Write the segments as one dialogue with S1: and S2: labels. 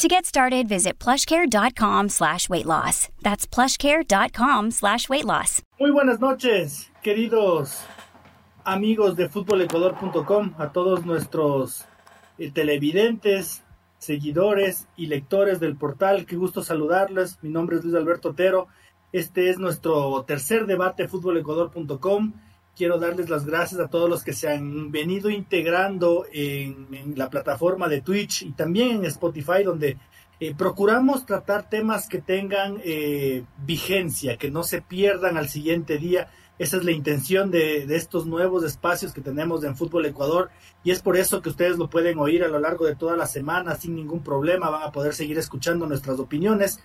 S1: To get started, visit plushcare.com slash weight loss. That's plushcare.com slash weight loss.
S2: Muy buenas noches, queridos amigos de futbolecuador.com, a todos nuestros eh, televidentes, seguidores y lectores del portal. Qué gusto saludarles. Mi nombre es Luis Alberto Otero. Este es nuestro tercer debate futbolecuador.com. Quiero darles las gracias a todos los que se han venido integrando en, la plataforma de Twitch y también en Spotify, donde eh, procuramos tratar temas que tengan eh, vigencia, que no se pierdan al siguiente día. Esa es la intención de, de, estos nuevos espacios que tenemos en Fútbol Ecuador y es por eso que ustedes lo pueden oír a lo largo de toda la semana sin ningún problema. Van a poder seguir escuchando nuestras opiniones.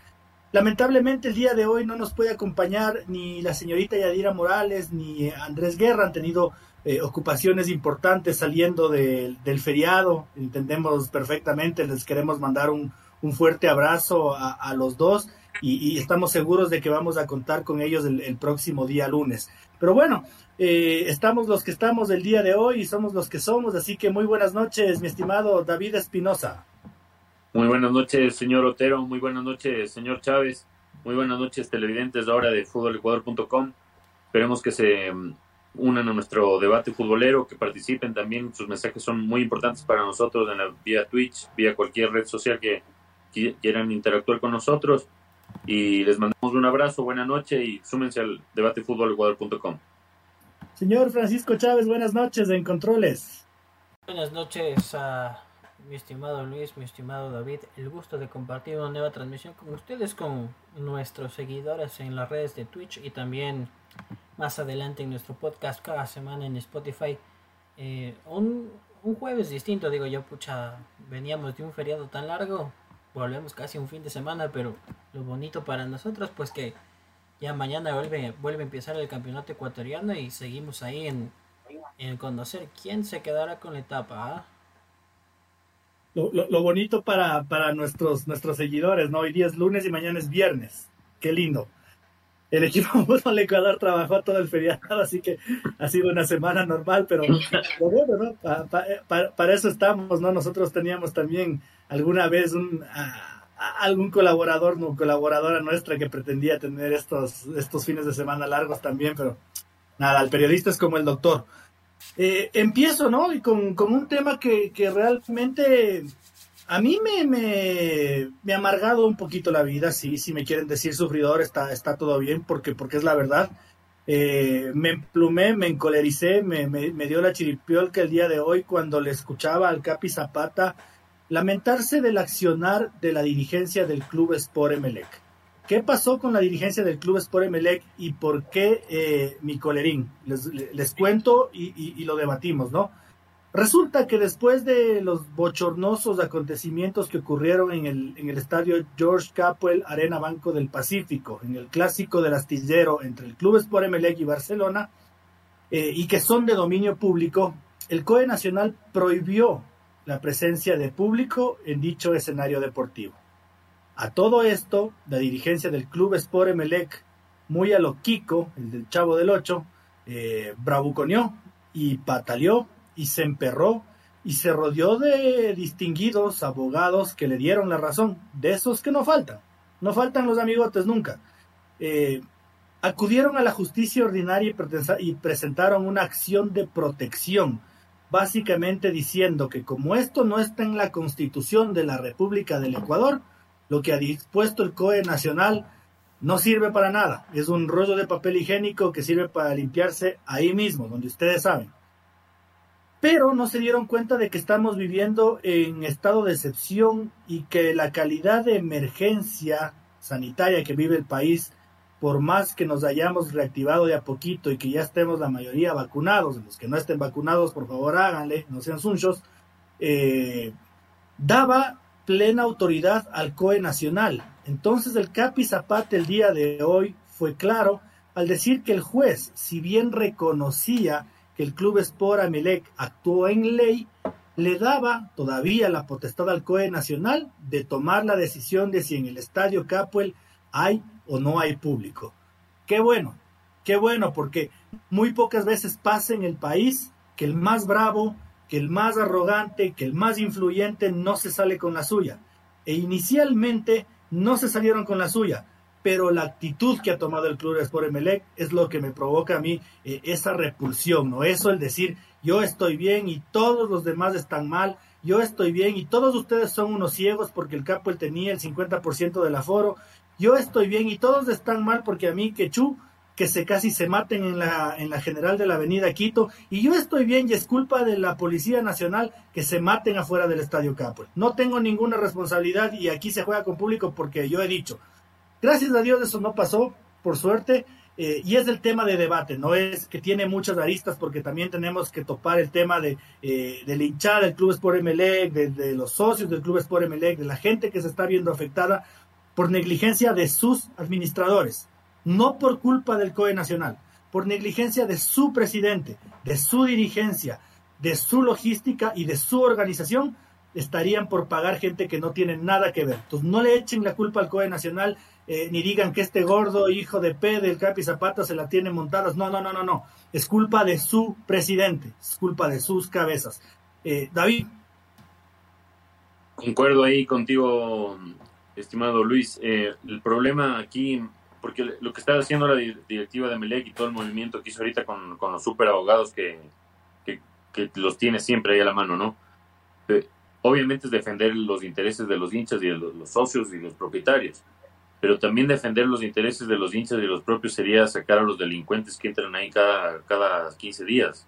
S2: Lamentablemente el día de hoy no nos puede acompañar ni la señorita Yadira Morales ni Andrés Guerra. Han tenido eh, ocupaciones importantes saliendo de, del feriado. Entendemos perfectamente. Les queremos mandar un, fuerte abrazo a, los dos y, y, estamos seguros de que vamos a contar con ellos el, el próximo día lunes. Pero bueno, eh, estamos los que estamos el día de hoy y somos los que somos. Así que muy buenas noches, mi estimado David Espinosa.
S3: Muy buenas noches, señor Otero. Muy buenas noches, señor Chávez. Muy buenas noches, televidentes ahora de futbolecuador.com. Esperemos que se unan a nuestro debate futbolero, que participen también. Sus mensajes son muy importantes para nosotros en la vía Twitch, vía cualquier red social que quieran interactuar con nosotros. Y les mandamos un abrazo, buena noche y súmense al debate futbolecuador.com.
S2: Señor Francisco Chávez, buenas noches en Controles.
S4: Buenas noches a mi estimado Luis, mi estimado David, el gusto de compartir una nueva transmisión con ustedes, con nuestros seguidores en las redes de Twitch y también más adelante en nuestro podcast cada semana en Spotify. Eh, un, un, jueves distinto, digo yo, pucha, veníamos de un feriado tan largo, volvemos casi un fin de semana, pero lo bonito para nosotros, pues que ya mañana vuelve, vuelve a empezar el campeonato ecuatoriano y seguimos ahí en, en conocer quién se quedará con la etapa. ¿ah?
S2: Lo, lo, lo, bonito para, para nuestros, nuestros seguidores, ¿no? Hoy día es lunes y mañana es viernes. Qué lindo. El equipo Fútbol Ecuador trabajó todo el feriado, así que ha sido una semana normal, pero, pero bueno, ¿no? Pa, pa, pa, para eso estamos, ¿no? Nosotros teníamos también alguna vez un, a, a algún colaborador, no, colaboradora nuestra que pretendía tener estos, estos fines de semana largos también, pero nada, el periodista es como el doctor eh, empiezo, ¿no? Y con, un tema que, realmente a mí me, me, me, ha amargado un poquito la vida, sí, si me quieren decir sufridor, está, está todo bien, porque, porque es la verdad. Eh, me emplumé, me encolericé, me, me, me dio la chiripiolca el día de hoy cuando le escuchaba al Capi Zapata lamentarse del accionar de la dirigencia del club Sport Emelec. ¿Qué pasó con la dirigencia del club Sport Emelec y por qué eh, mi colerín? Les, cuento y, lo debatimos, ¿no? Resulta que después de los bochornosos acontecimientos que ocurrieron en el, en el estadio George Capwell Arena Banco del Pacífico, en el clásico del astillero entre el club Sport Emelec y Barcelona, eh, y que son de dominio público, el COE Nacional prohibió la presencia de público en dicho escenario deportivo. A todo esto, la dirigencia del club Sport Emelec, muy a lo Kiko, el del Chavo del Ocho, eh, bravuconeó y pataleó y se emperró y se rodeó de distinguidos abogados que le dieron la razón, de esos que no faltan, no faltan los amigotes nunca. Eh, acudieron a la justicia ordinaria y, y presentaron una acción de protección, básicamente diciendo que como esto no está en la constitución de la República del Ecuador, lo que ha dispuesto el COE nacional no sirve para nada. Es un rollo de papel higiénico que sirve para limpiarse ahí mismo, donde ustedes saben. Pero no se dieron cuenta de que estamos viviendo en estado de excepción y que la calidad de emergencia sanitaria que vive el país, por más que nos hayamos reactivado de a poquito y que ya estemos la mayoría vacunados, los que no estén vacunados, por favor háganle, no sean sunchos, eh, daba plena autoridad al COE nacional. Entonces el Capi Zapata el día de hoy fue claro al decir que el juez, si bien reconocía que el Club Sport Amelec actuó en ley, le daba todavía la potestad al COE Nacional de tomar la decisión de si en el Estadio Capuel hay o no hay público. Qué bueno, qué bueno, porque muy pocas veces pasa en el país que el más bravo, que el más arrogante, que el más influyente no se sale con la suya. E inicialmente no se salieron con la suya, pero la actitud que ha tomado el Club Sport Emelec es lo que me provoca a mí eh, esa repulsión, ¿no? Eso el decir, yo estoy bien y todos los demás están mal, yo estoy bien y todos ustedes son unos ciegos porque el Capo tenía el 50% del aforo, yo estoy bien y todos están mal porque a mí Quechú que se casi se maten en la, en la general de la avenida Quito, y yo estoy bien y es culpa de la Policía Nacional que se maten afuera del Estadio Capo. No tengo ninguna responsabilidad y aquí se juega con público porque yo he dicho, gracias a Dios eso no pasó, por suerte, eh, y es el tema de debate, no es que tiene muchas aristas porque también tenemos que topar el tema de, eh, de la hinchada del Club Sport Emelec, de, de, los socios del Club Sport Emelec, de la gente que se está viendo afectada por negligencia de sus administradores no por culpa del COE Nacional, por negligencia de su presidente, de su dirigencia, de su logística y de su organización, estarían por pagar gente que no tiene nada que ver. Entonces no le echen la culpa al COE Nacional, eh, ni digan que este gordo hijo de P del Capi Zapata se la tiene montadas. No, no, no, no, no. Es culpa de su presidente, es culpa de sus cabezas. Eh, David.
S3: Concuerdo ahí contigo, estimado Luis. Eh, el problema aquí porque lo que está haciendo la directiva de Melec y todo el movimiento que hizo ahorita con, los super abogados que, que, los tiene siempre ahí a la mano, ¿no? Eh, obviamente es defender los intereses de los hinchas y de los, socios y los propietarios, pero también defender los intereses de los hinchas y de los propios sería sacar a los delincuentes que entran ahí cada, cada 15 días,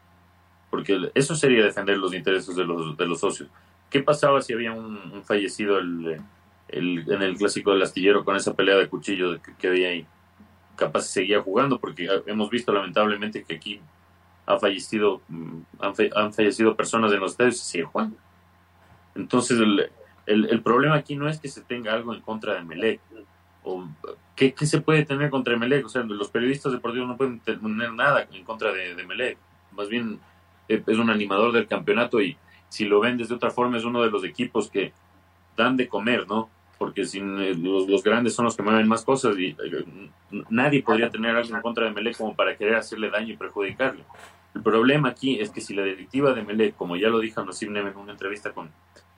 S3: porque eso sería defender los intereses de los, de los socios. ¿Qué pasaba si había un fallecido el el, en el clásico del astillero con esa pelea de cuchillo que, había ahí. Capaz seguía jugando porque hemos visto lamentablemente que aquí ha fallecido, mm, han, fallecido personas en los estadios y sigue jugando. Entonces el, el, problema aquí no es que se tenga algo en contra de Melec. O, ¿qué, ¿qué, se puede tener contra Melec? O sea, los periodistas deportivos no pueden tener nada en contra de, de Melec. Más bien eh, es un animador del campeonato y si lo ven desde otra forma es uno de los equipos que dan de comer, ¿no? Porque sin, eh, los, grandes son los que mueven más cosas y eh, nadie podría tener algo en contra de Melec como para querer hacerle daño y perjudicarle. El problema aquí es que si la directiva de Melec, como ya lo dijo Nassim Neme en una entrevista con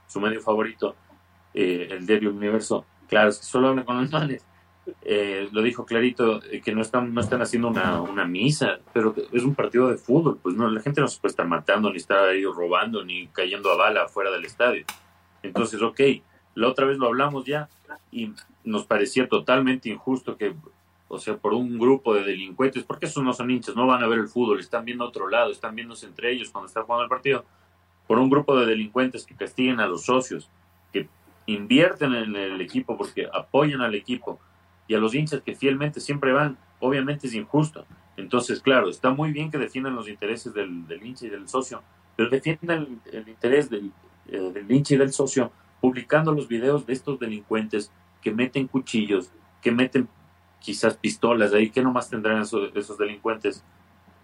S3: su medio favorito, eh, el Diario Universo, claro, es que solo habla con los males, lo dijo clarito, que no están, no están haciendo una, una, misa, pero es un partido de fútbol, pues no, la gente no se puede estar matando, ni estar ahí robando, ni cayendo a bala fuera del estadio. Entonces, ok, la otra vez lo hablamos ya y nos parecía totalmente injusto que, o sea, por un grupo de delincuentes, porque esos no son hinchas, no van a ver el fútbol, están viendo otro lado, están viéndose entre ellos cuando están jugando el partido, por un grupo de delincuentes que castiguen a los socios, que invierten en el equipo porque apoyan al equipo y a los hinchas que fielmente siempre van, obviamente es injusto. Entonces, claro, está muy bien que defiendan los intereses del, hincha y del socio, pero defiendan el, interés del, eh, del hincha y del socio publicando los videos de estos delincuentes que meten cuchillos, que meten quizás pistolas ahí, que nomás tendrán esos, delincuentes,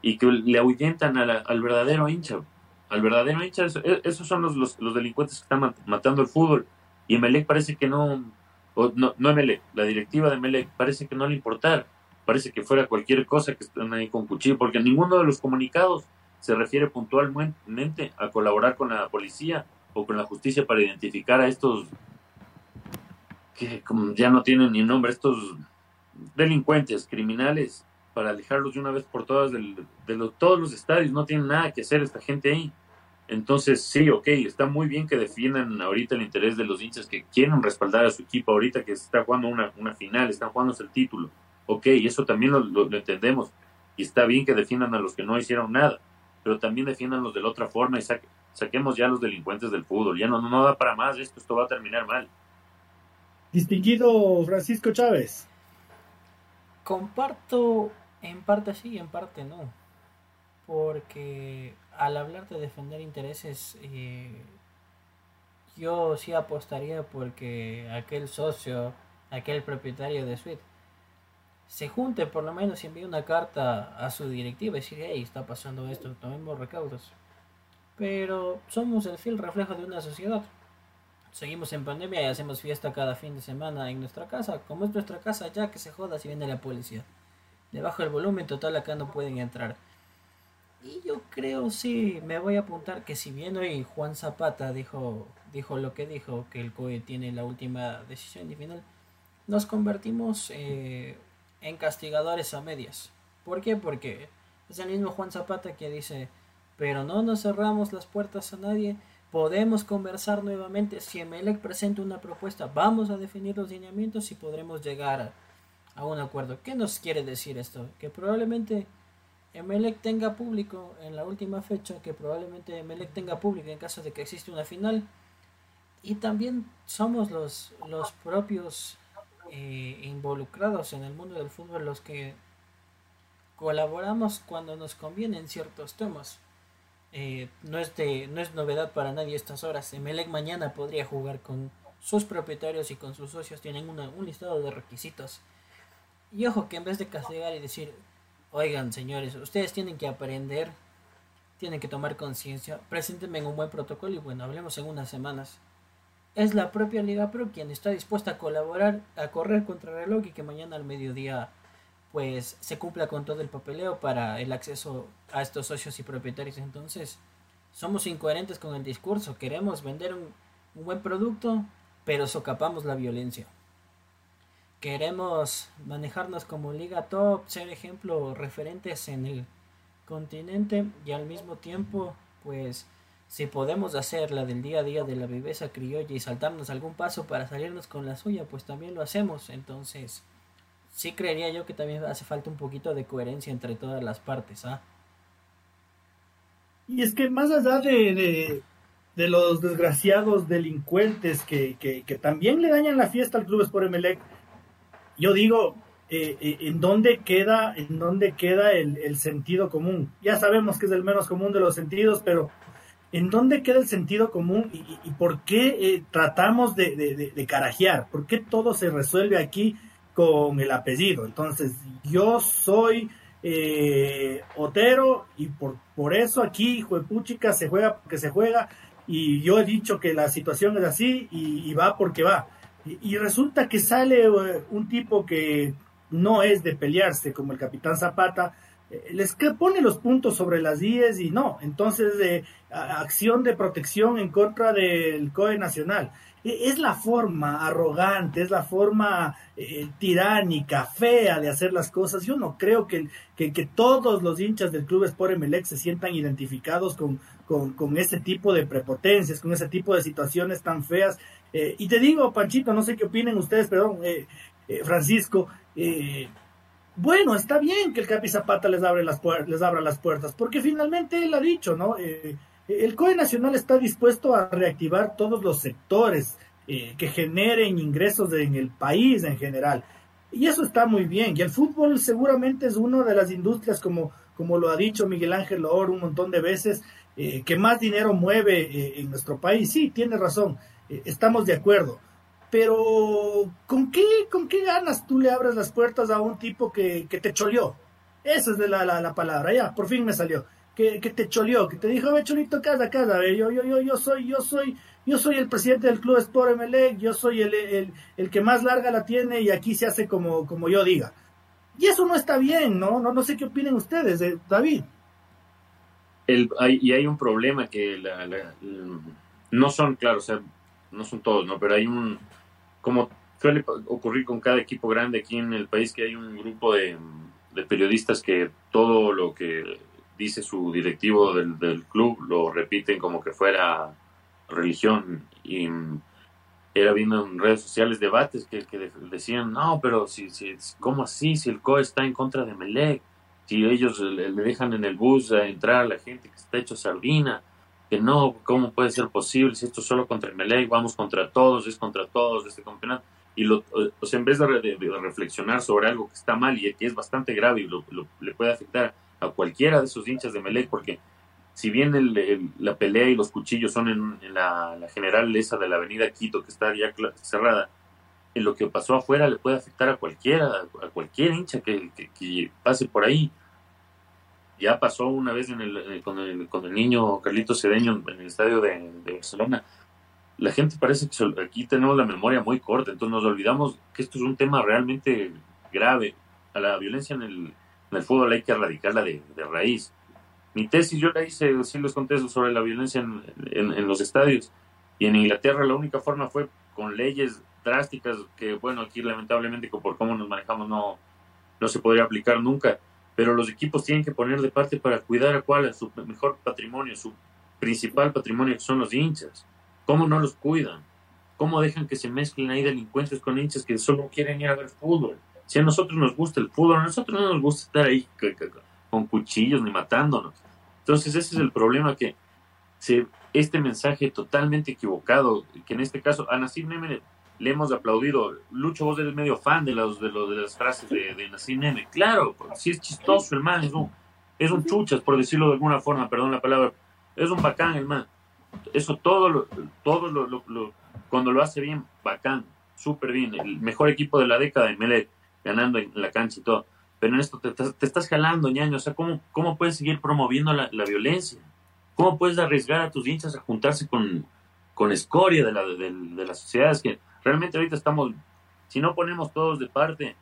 S3: y que le ahuyentan al verdadero hincha. Al verdadero hincha, esos son los, los, delincuentes que están matando el fútbol. Y Melec parece que no, no, no Melec, la directiva de Melec parece que no le importar. Parece que fuera cualquier cosa que estén ahí con cuchillo, porque ninguno de los comunicados se refiere puntualmente a colaborar con la policía o con la justicia para identificar a estos que ya no tienen ni nombre, estos delincuentes, criminales, para alejarlos de una vez por todas de todos los estadios. No tienen nada que hacer esta gente ahí. Entonces, sí, ok, está muy bien que defiendan ahorita el interés de los hinchas que quieren respaldar a su equipo ahorita que se está jugando una, una final, están jugando el título. Ok, eso también lo, lo, entendemos. Y está bien que defiendan a los que no hicieron nada, pero también defiendanlos de la otra forma y saquen saquemos ya los delincuentes del fútbol, ya no, no da para más esto, esto va a terminar mal.
S2: Distinguido Francisco Chávez.
S4: Comparto en parte sí y en parte no, porque al hablar de defender intereses, eh, yo sí apostaría porque aquel socio, aquel propietario de Suite, se junte por lo menos y envíe una carta a su directiva y decir, hey, está pasando esto, tomemos recaudos. Pero somos el fiel reflejo de una sociedad. Seguimos en pandemia y hacemos fiesta cada fin de semana en nuestra casa. Como es nuestra casa, ya que se joda si viene la policía. Debajo del volumen total acá no pueden entrar. Y yo creo, sí, me voy a apuntar que si bien hoy Juan Zapata dijo, dijo lo que dijo, que el COE tiene la última decisión y final, nos convertimos eh, en castigadores a medias. ¿Por qué? Porque es el mismo Juan Zapata que dice, pero no nos cerramos las puertas a nadie, podemos conversar nuevamente, si Emelec presenta una propuesta, vamos a definir los lineamientos y podremos llegar a, un acuerdo. ¿Qué nos quiere decir esto? Que probablemente Emelec tenga público en la última fecha, que probablemente Emelec tenga público en caso de que existe una final. Y también somos los, los propios eh, involucrados en el mundo del fútbol los que colaboramos cuando nos conviene en ciertos temas. Eh, no, es de, no es novedad para nadie estas horas. Emelec mañana podría jugar con sus propietarios y con sus socios. Tienen un listado de requisitos. Y ojo que en vez de castigar y decir, oigan señores, ustedes tienen que aprender, tienen que tomar conciencia, preséntenme en un buen protocolo y bueno, hablemos en unas semanas es la propia Liga Pro quien está dispuesta a colaborar, a correr contra el reloj y que mañana al mediodía pues se cumpla con todo el papeleo para el acceso a estos socios y propietarios. Entonces, somos incoherentes con el discurso, queremos vender un, buen producto, pero socapamos la violencia. Queremos manejarnos como liga top, ser ejemplo referentes en el continente y al mismo tiempo pues si podemos hacer la del día a día de la viveza criolla y saltarnos algún paso para salirnos con la suya, pues también lo hacemos. Entonces, sí creería yo que también hace falta un poquito de coherencia entre todas las partes. ¿ah?
S2: Y es que más allá de, de, los desgraciados delincuentes que, que, también le dañan la fiesta al Club Sport Emelec, yo digo, eh, eh, ¿en dónde queda, en dónde queda el, el sentido común? Ya sabemos que es el menos común de los sentidos, pero ¿en dónde queda el sentido común y, por qué eh, tratamos de, carajear? ¿Por qué todo se resuelve aquí con el apellido? Entonces, yo soy eh, Otero y por, por eso aquí, hijo de puchica, se juega porque se juega y yo he dicho que la situación es así y, va porque va. Y, resulta que sale eh, un tipo que no es de pelearse como el capitán Zapata, les pone los puntos sobre las 10 y no. Entonces, de acción de protección en contra del COE nacional. E, es la forma arrogante, es la forma eh, tiránica, fea de hacer las cosas. Yo no creo que, que, todos los hinchas del Club Sport Emelec se sientan identificados con, con, ese tipo de prepotencias, con ese tipo de situaciones tan feas. Eh, y te digo, Panchito, no sé qué opinen ustedes, perdón, eh, Francisco, bueno, está bien que el Capi Zapata les, abre las les abra las puertas, porque finalmente él ha dicho, ¿no? Eh, el COE Nacional está dispuesto a reactivar todos los sectores eh, que generen ingresos en el país en general. Y eso está muy bien. Y el fútbol seguramente es una de las industrias, como, como lo ha dicho Miguel Ángel Loor un montón de veces, eh, que más dinero mueve en nuestro país. Sí, tiene razón. estamos de acuerdo pero ¿con qué, ¿con qué ganas tú le abres las puertas a un tipo que, que te choleó? Esa es de la, la, palabra, ya, por fin me salió. Que, te choleó, que te dijo, ve cholito, casa, casa, yo, yo, yo, yo soy, yo soy, yo soy el presidente del Club Sport MLE, yo soy el, el, el, que más larga la tiene y aquí se hace como, como yo diga. Y eso no está bien, ¿no? No, no sé qué opinen ustedes, eh, David.
S3: El, hay, y hay un problema que la, no son, claro, o sea, no son todos, ¿no? Pero hay un, como suele ocurrir con cada equipo grande aquí en el país, que hay un grupo de, periodistas que todo lo que dice su directivo del, club lo repiten como que fuera religión y era viendo en redes sociales debates que, decían, no, pero si, si, ¿cómo así? Si el COE está en contra de Melec, si ellos le, dejan en el bus a entrar a la gente que está hecho sardina, que no, ¿cómo puede ser posible? Si esto es solo contra el Melec, vamos contra todos, es contra todos este campeonato. Y lo, o sea, en vez de, reflexionar sobre algo que está mal y que es bastante grave y lo, le puede afectar a cualquiera de esos hinchas de Melec, porque si bien la pelea y los cuchillos son en, la, general esa de la avenida Quito, que está ya cerrada, en lo que pasó afuera le puede afectar a cualquiera, a cualquier hincha que, pase por ahí. Ya pasó una vez con, el, niño Carlito Cedeño en el estadio de, Barcelona. La gente parece que aquí tenemos la memoria muy corta, entonces nos olvidamos que esto es un tema realmente grave. A la violencia en el, en el fútbol hay que erradicarla de, de raíz. Mi tesis yo la hice, sí les conté sobre la violencia en, en los estadios. Y en Inglaterra la única forma fue con leyes drásticas que, bueno, aquí lamentablemente por cómo nos manejamos no, no se podría aplicar nunca, pero los equipos tienen que poner de parte para cuidar a cuál, es su mejor patrimonio, su principal patrimonio que son los hinchas. ¿Cómo no los cuidan? ¿Cómo dejan que se mezclen ahí delincuentes con hinchas que solo quieren ir a ver fútbol? Si a nosotros nos gusta el fútbol, a nosotros no nos gusta estar ahí con cuchillos ni matándonos. Entonces ese es el problema que se, este mensaje totalmente equivocado, que en este caso a Nassim Neme le hemos aplaudido. Lucho, vos eres medio fan de, los, de, los, de las frases de, de Nassim Neme. Claro, si es chistoso el man, es un, es un chuchas, por decirlo de alguna forma, perdón la palabra. Es un bacán el man. Eso todo, lo, todo lo, cuando lo hace bien, bacán, súper bien. El mejor equipo de la década de Melec, ganando en la cancha y todo. Pero en esto te, te estás jalando, ñaño. O sea, ¿cómo, cómo puedes seguir promoviendo la, la violencia? ¿Cómo puedes arriesgar a tus hinchas a juntarse con, con escoria de la, de, de las sociedades que realmente ahorita estamos, si no ponemos todos de parte,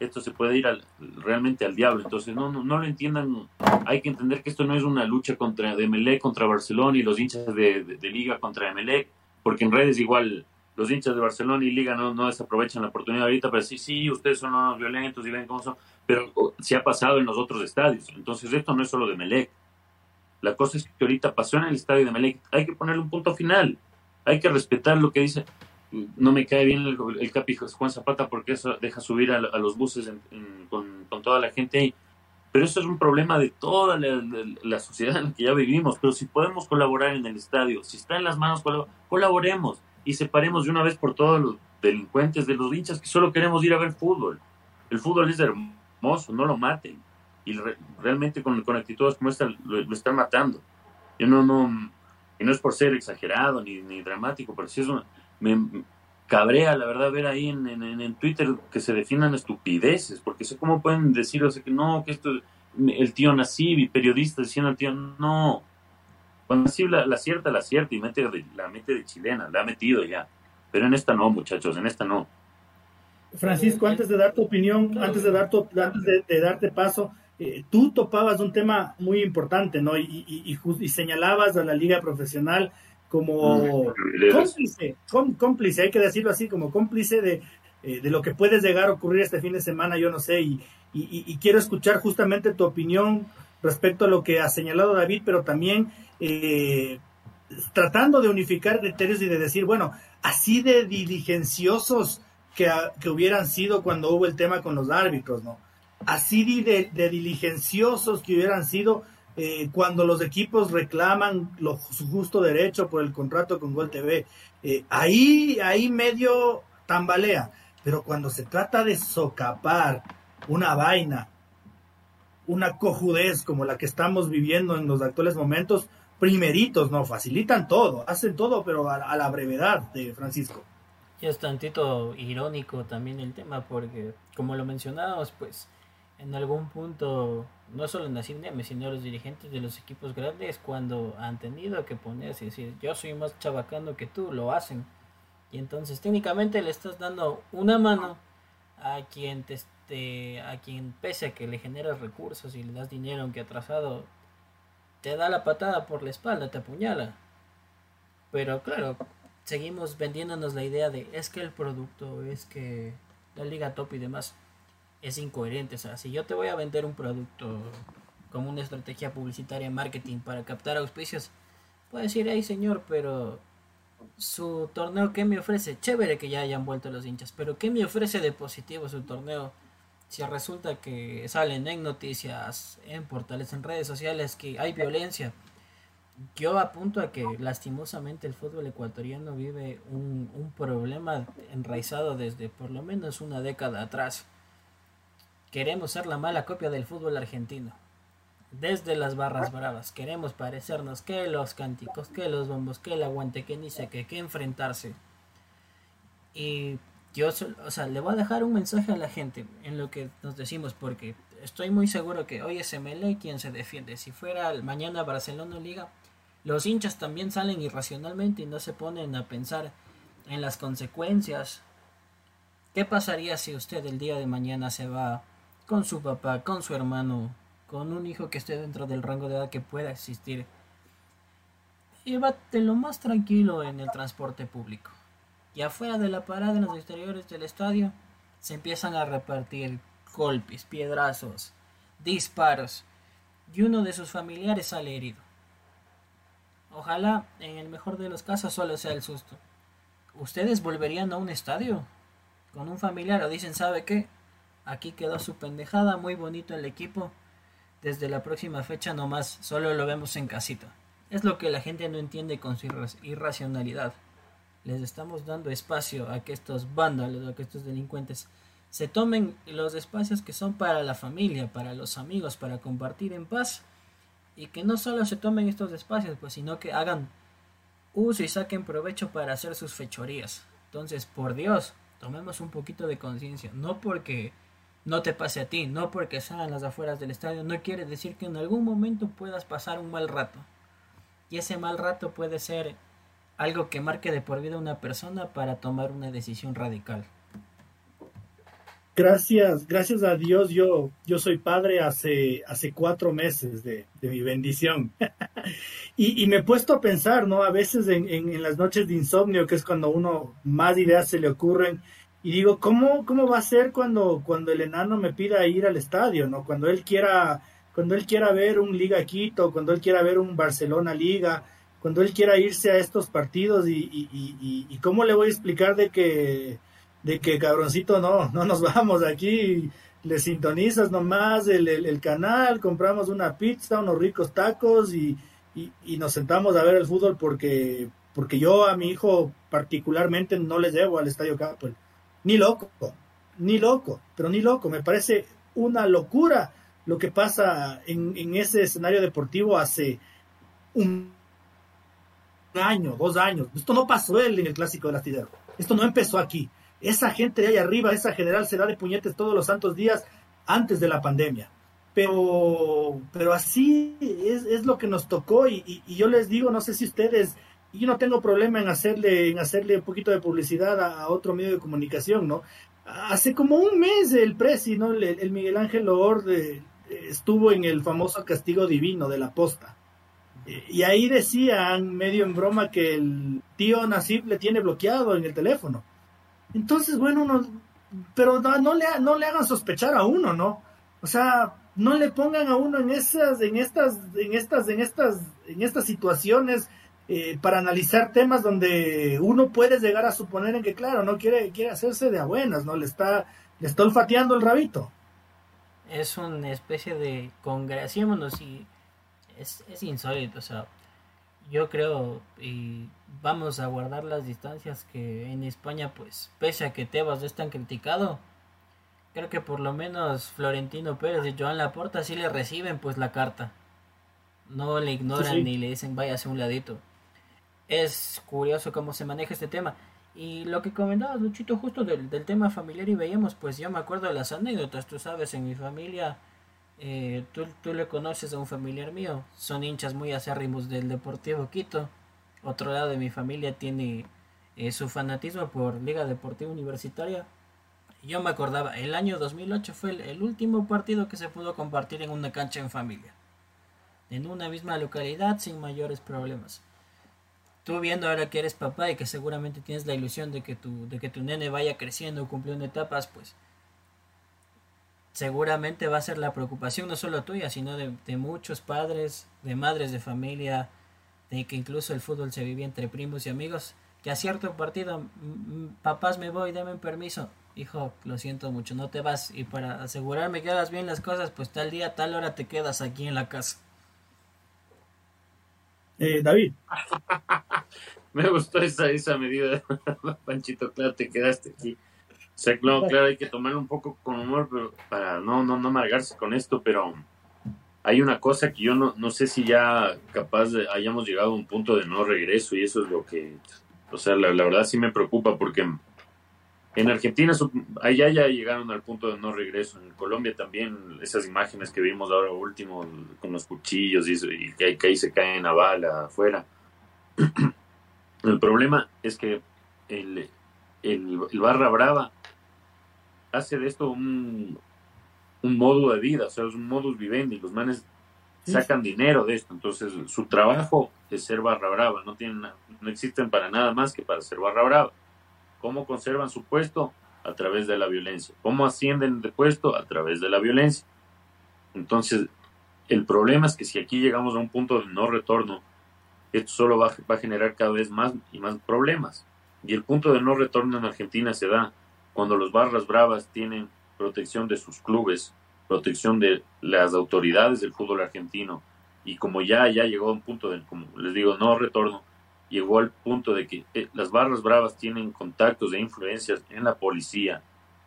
S3: esto se puede ir al, realmente al diablo. Entonces, no, no, no, lo entiendan. Hay que entender que esto no es una lucha contra de contra Barcelona y los hinchas de, de, Liga contra Melec, porque en redes igual los hinchas de Barcelona y Liga no, desaprovechan la oportunidad ahorita para decir, sí, ustedes son unos violentos y ven cómo son, pero se ha pasado en los otros estadios. Entonces, esto no es solo de Melec. La cosa es que ahorita pasó en el estadio de Melec. Hay que ponerle un punto final. Hay que respetar lo que dice no me cae bien el, el Capi Juan Zapata porque eso deja subir a, los buses con, toda la gente ahí. Pero eso es un problema de toda la, sociedad en la que ya vivimos. Pero si podemos colaborar en el estadio, si está en las manos, colaboremos y separemos de una vez por todos los delincuentes de los hinchas que solo queremos ir a ver fútbol. El fútbol es hermoso, no lo maten. Y realmente con, con actitudes como esta lo, están matando. Yo no, no, y no es por ser exagerado ni, ni dramático, pero sí es una, me cabrea, la verdad, ver ahí en, en, Twitter que se definan estupideces, porque sé cómo pueden decir, o sea, que no, que esto, el tío Nasib periodista diciendo al tío, no. Cuando la, acierta, la acierta y mete la mete de chilena, la ha metido ya. Pero en esta no, muchachos, en esta no.
S2: Francisco, antes de dar tu opinión, antes de, dar antes de, darte paso, eh, tú topabas un tema muy importante, ¿no? Y, y, y, señalabas a la liga profesional como cómplice, cómplice, hay que decirlo así, como cómplice de, eh, de, lo que puede llegar a ocurrir este fin de semana, yo no sé, y, y, quiero escuchar justamente tu opinión respecto a lo que ha señalado David, pero también eh, tratando de unificar criterios y de decir, bueno, así de diligenciosos que, que hubieran sido cuando hubo el tema con los árbitros, ¿no? Así de, diligenciosos que hubieran sido eh, cuando los equipos reclaman su justo derecho por el contrato con Gol TV, eh, ahí, ahí medio tambalea. Pero cuando se trata de socapar una vaina, una cojudez como la que estamos viviendo en los actuales momentos, primeritos, no, facilitan todo, hacen todo, pero a, la brevedad de Francisco.
S4: Y es tantito irónico también el tema, porque como lo mencionábamos, pues en algún punto, no solo en la CINEM, sino los dirigentes de los equipos grandes, cuando han tenido que ponerse y decir, yo soy más chabacano que tú, lo hacen. Y entonces técnicamente le estás dando una mano a quien te, este, a quien pese a que le generas recursos y le das dinero aunque atrasado, te da la patada por la espalda, te apuñala. Pero claro, seguimos vendiéndonos la idea de es que el producto, es que la liga top y demás es incoherente. O sea, si yo te voy a vender un producto como una estrategia publicitaria marketing para captar auspicios, puedes decir, hey señor, pero su torneo, ¿qué me ofrece? Chévere que ya hayan vuelto los hinchas, pero ¿qué me ofrece de positivo su torneo? Si resulta que salen en noticias, en portales, en redes sociales que hay violencia, yo apunto a que lastimosamente el fútbol ecuatoriano vive un, un problema enraizado desde por lo menos una década atrás Queremos ser la mala copia del fútbol argentino. Desde las barras bravas queremos parecernos que los cánticos, que los bombos, que el aguante, que ni sé qué, que enfrentarse. Y yo, o sea, le voy a dejar un mensaje a la gente en lo que nos decimos, porque estoy muy seguro que hoy es MLE quien se defiende. Si fuera mañana Barcelona Liga, los hinchas también salen irracionalmente y no se ponen a pensar en las consecuencias. ¿Qué pasaría si usted el día de mañana se va con su papá, con su hermano, con un hijo que esté dentro del rango de edad que pueda existir? Llévate lo más tranquilo en el transporte público. Y afuera de la parada, en los exteriores del estadio, se empiezan a repartir golpes, piedrazos, disparos, y uno de sus familiares sale herido. Ojalá, en el mejor de los casos, solo sea el susto. ¿Ustedes volverían a un estadio? Con un familiar o dicen, ¿sabe qué? Aquí quedó su pendejada, muy bonito el equipo. Desde la próxima fecha nomás, solo lo vemos en casita. Es lo que la gente no entiende con su irracionalidad. Les estamos dando espacio a que estos vándalos, a que estos delincuentes se tomen los espacios que son para la familia, para los amigos, para compartir en paz y que no solo se tomen estos espacios, pues sino que hagan uso y saquen provecho para hacer sus fechorías. Entonces, por Dios, tomemos un poquito de conciencia, no porque no te pase a ti, no porque sean las afueras del estadio, no quiere decir que en algún momento puedas pasar un mal rato. Y ese mal rato puede ser algo que marque de por vida a una persona para tomar una decisión radical
S2: gracias, gracias a Dios yo, yo soy padre hace, hace cuatro meses de, mi bendición. y, me he puesto a pensar, ¿no? A veces en, en, las noches de insomnio, que es cuando uno más ideas se le ocurren, y digo, ¿cómo, cómo va a ser cuando, cuando el enano me pida ir al estadio, ¿no? Cuando él quiera, cuando él quiera ver un Liga Quito, cuando él quiera ver un Barcelona Liga, cuando él quiera irse a estos partidos y, y, cómo le voy a explicar de que de que cabroncito no, no nos vamos aquí, le sintonizas nomás el, el, canal, compramos una pizza, unos ricos tacos y, y, nos sentamos a ver el fútbol porque, porque yo a mi hijo particularmente no le llevo al Estadio Capel. Ni loco, ni loco, pero ni loco. Me parece una locura lo que pasa en, en ese escenario deportivo hace un año, dos años. Esto no pasó en el Clásico del Astillero. Esto no empezó aquí. Esa gente de ahí arriba, esa general se da de puñetes todos los santos días antes de la pandemia. Pero, pero así es, es lo que nos tocó y, yo les digo, no sé si ustedes, yo no tengo problema en hacerle, en hacerle un poquito de publicidad a, otro medio de comunicación, ¿no? Hace como un mes el presi, ¿no? El, Miguel Ángel Orde estuvo en el famoso castigo divino de la posta. Y ahí decían, medio en broma, que el tío Nasib le tiene bloqueado en el teléfono. Entonces, bueno, no, pero no, le, no le hagan sospechar a uno, ¿no? O sea, no le pongan a uno en esas, en estas, en estas, en estas, en estas situaciones eh, para analizar temas donde uno puede llegar a suponer en que, claro, no quiere, quiere hacerse de a ¿no? Le está, le está olfateando el rabito.
S4: Es una especie de congregaciones y es, es insólito, o sea, yo creo y vamos a guardar las distancias que en España pues pese a que Tebas es tan criticado creo que por lo menos Florentino Pérez y Joan Laporta sí le reciben pues la carta. No le ignoran ni le dicen váyase un ladito es curioso cómo se maneja este tema. Y lo que comentabas Luchito justo del, del tema familiar y veíamos pues yo me acuerdo de las anécdotas tú sabes en mi familia eh, tú, tú, le conoces a un familiar mío, son hinchas muy acérrimos del Deportivo Quito. Otro lado de mi familia tiene eh, su fanatismo por Liga Deportiva Universitaria. Yo me acordaba, el año 2008 fue el, último partido que se pudo compartir en una cancha en familia. En una misma localidad sin mayores problemas. Tú viendo ahora que eres papá y que seguramente tienes la ilusión de que tu, de que tu nene vaya creciendo, cumpliendo etapas, pues seguramente va a ser la preocupación no solo tuya, sino de, muchos padres, de madres de familia, de que incluso el fútbol se vive entre primos y amigos, que a cierto partido, papás me voy, dame permiso, hijo, lo siento mucho, no te vas, y para asegurarme que hagas bien las cosas, pues tal día, tal hora te quedas aquí en la casa.
S2: Eh, David.
S3: me gustó esa, esa medida, Panchito, claro, te quedaste aquí. O sea, claro, claro, hay que tomarlo un poco con humor pero para no, no, no amargarse con esto, pero hay una cosa que yo no, no sé si ya capaz de, hayamos llegado a un punto de no regreso y eso es lo que, o sea, la, verdad sí me preocupa porque En Argentina, allá ya llegaron al punto de no regreso. En Colombia también, esas imágenes que vimos ahora último con los cuchillos y, que, ahí se caen a bala afuera. El problema es que el, el, Barra Brava hace de esto un, un modo de vida, o sea, es un modus vivendi. Los manes sacan dinero de esto. Entonces, su trabajo es ser barra brava. No, tienen, no existen para nada más que para ser barra brava. ¿Cómo conservan su puesto? A través de la violencia. ¿Cómo ascienden de puesto? A través de la violencia. Entonces, el problema es que si aquí llegamos a un punto de no retorno, esto solo va, va a generar cada vez más y más problemas. Y el punto de no retorno en Argentina se da cuando los barras bravas tienen protección de sus clubes, protección de las autoridades del fútbol argentino. Y como ya, ya llegó a un punto de, como les digo, no retorno, llegó al punto de que eh, las barras bravas tienen contactos de influencias en la policía,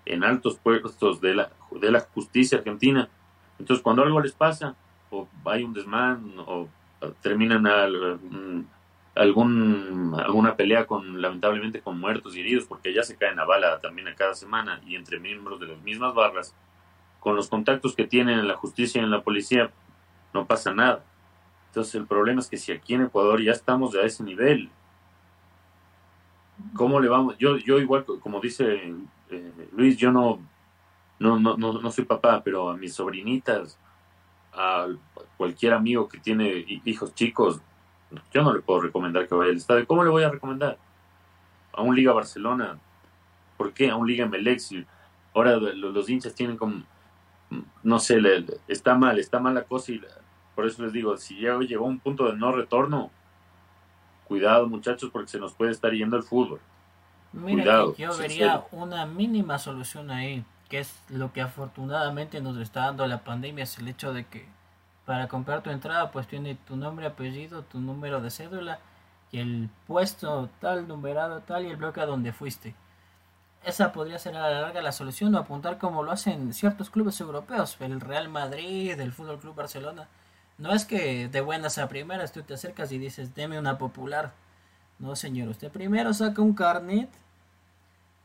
S3: en altos puestos de la, de la justicia argentina. Entonces, cuando algo les pasa, o hay un desmán, o terminan mm, algún, alguna pelea con, lamentablemente, con muertos y heridos, porque ya se caen a bala también a cada semana, y entre miembros de las mismas barras, con los contactos que tienen en la justicia y en la policía, no pasa nada. Entonces el problema es que si aquí en Ecuador ya estamos a ese nivel, ¿cómo le vamos? Yo, yo igual, como dice eh, Luis, yo no, no, no, no, soy papá, pero a mis sobrinitas, a cualquier amigo que tiene hijos chicos, yo no le puedo recomendar que vaya al estadio. ¿Cómo le voy a recomendar? A un Liga Barcelona. ¿Por qué? A un Liga Melex. Ahora los hinchas tienen como no sé, está mal, está mal la cosa y por eso les digo, si ya llegó a un punto de no retorno, cuidado muchachos porque se nos puede estar yendo el fútbol.
S4: Mira, yo vería una mínima solución ahí, que es lo que afortunadamente nos está dando la pandemia, es el hecho de que para comprar tu entrada pues tiene tu nombre, apellido, tu número de cédula y el puesto tal, numerado tal y el bloque a donde fuiste esa podría ser a la larga la solución o apuntar como lo hacen ciertos clubes europeos, el Real Madrid, el Fútbol Club Barcelona. No es que de buenas a primeras tú te acercas y dices, deme una popular. No, señor, usted primero saca un carnet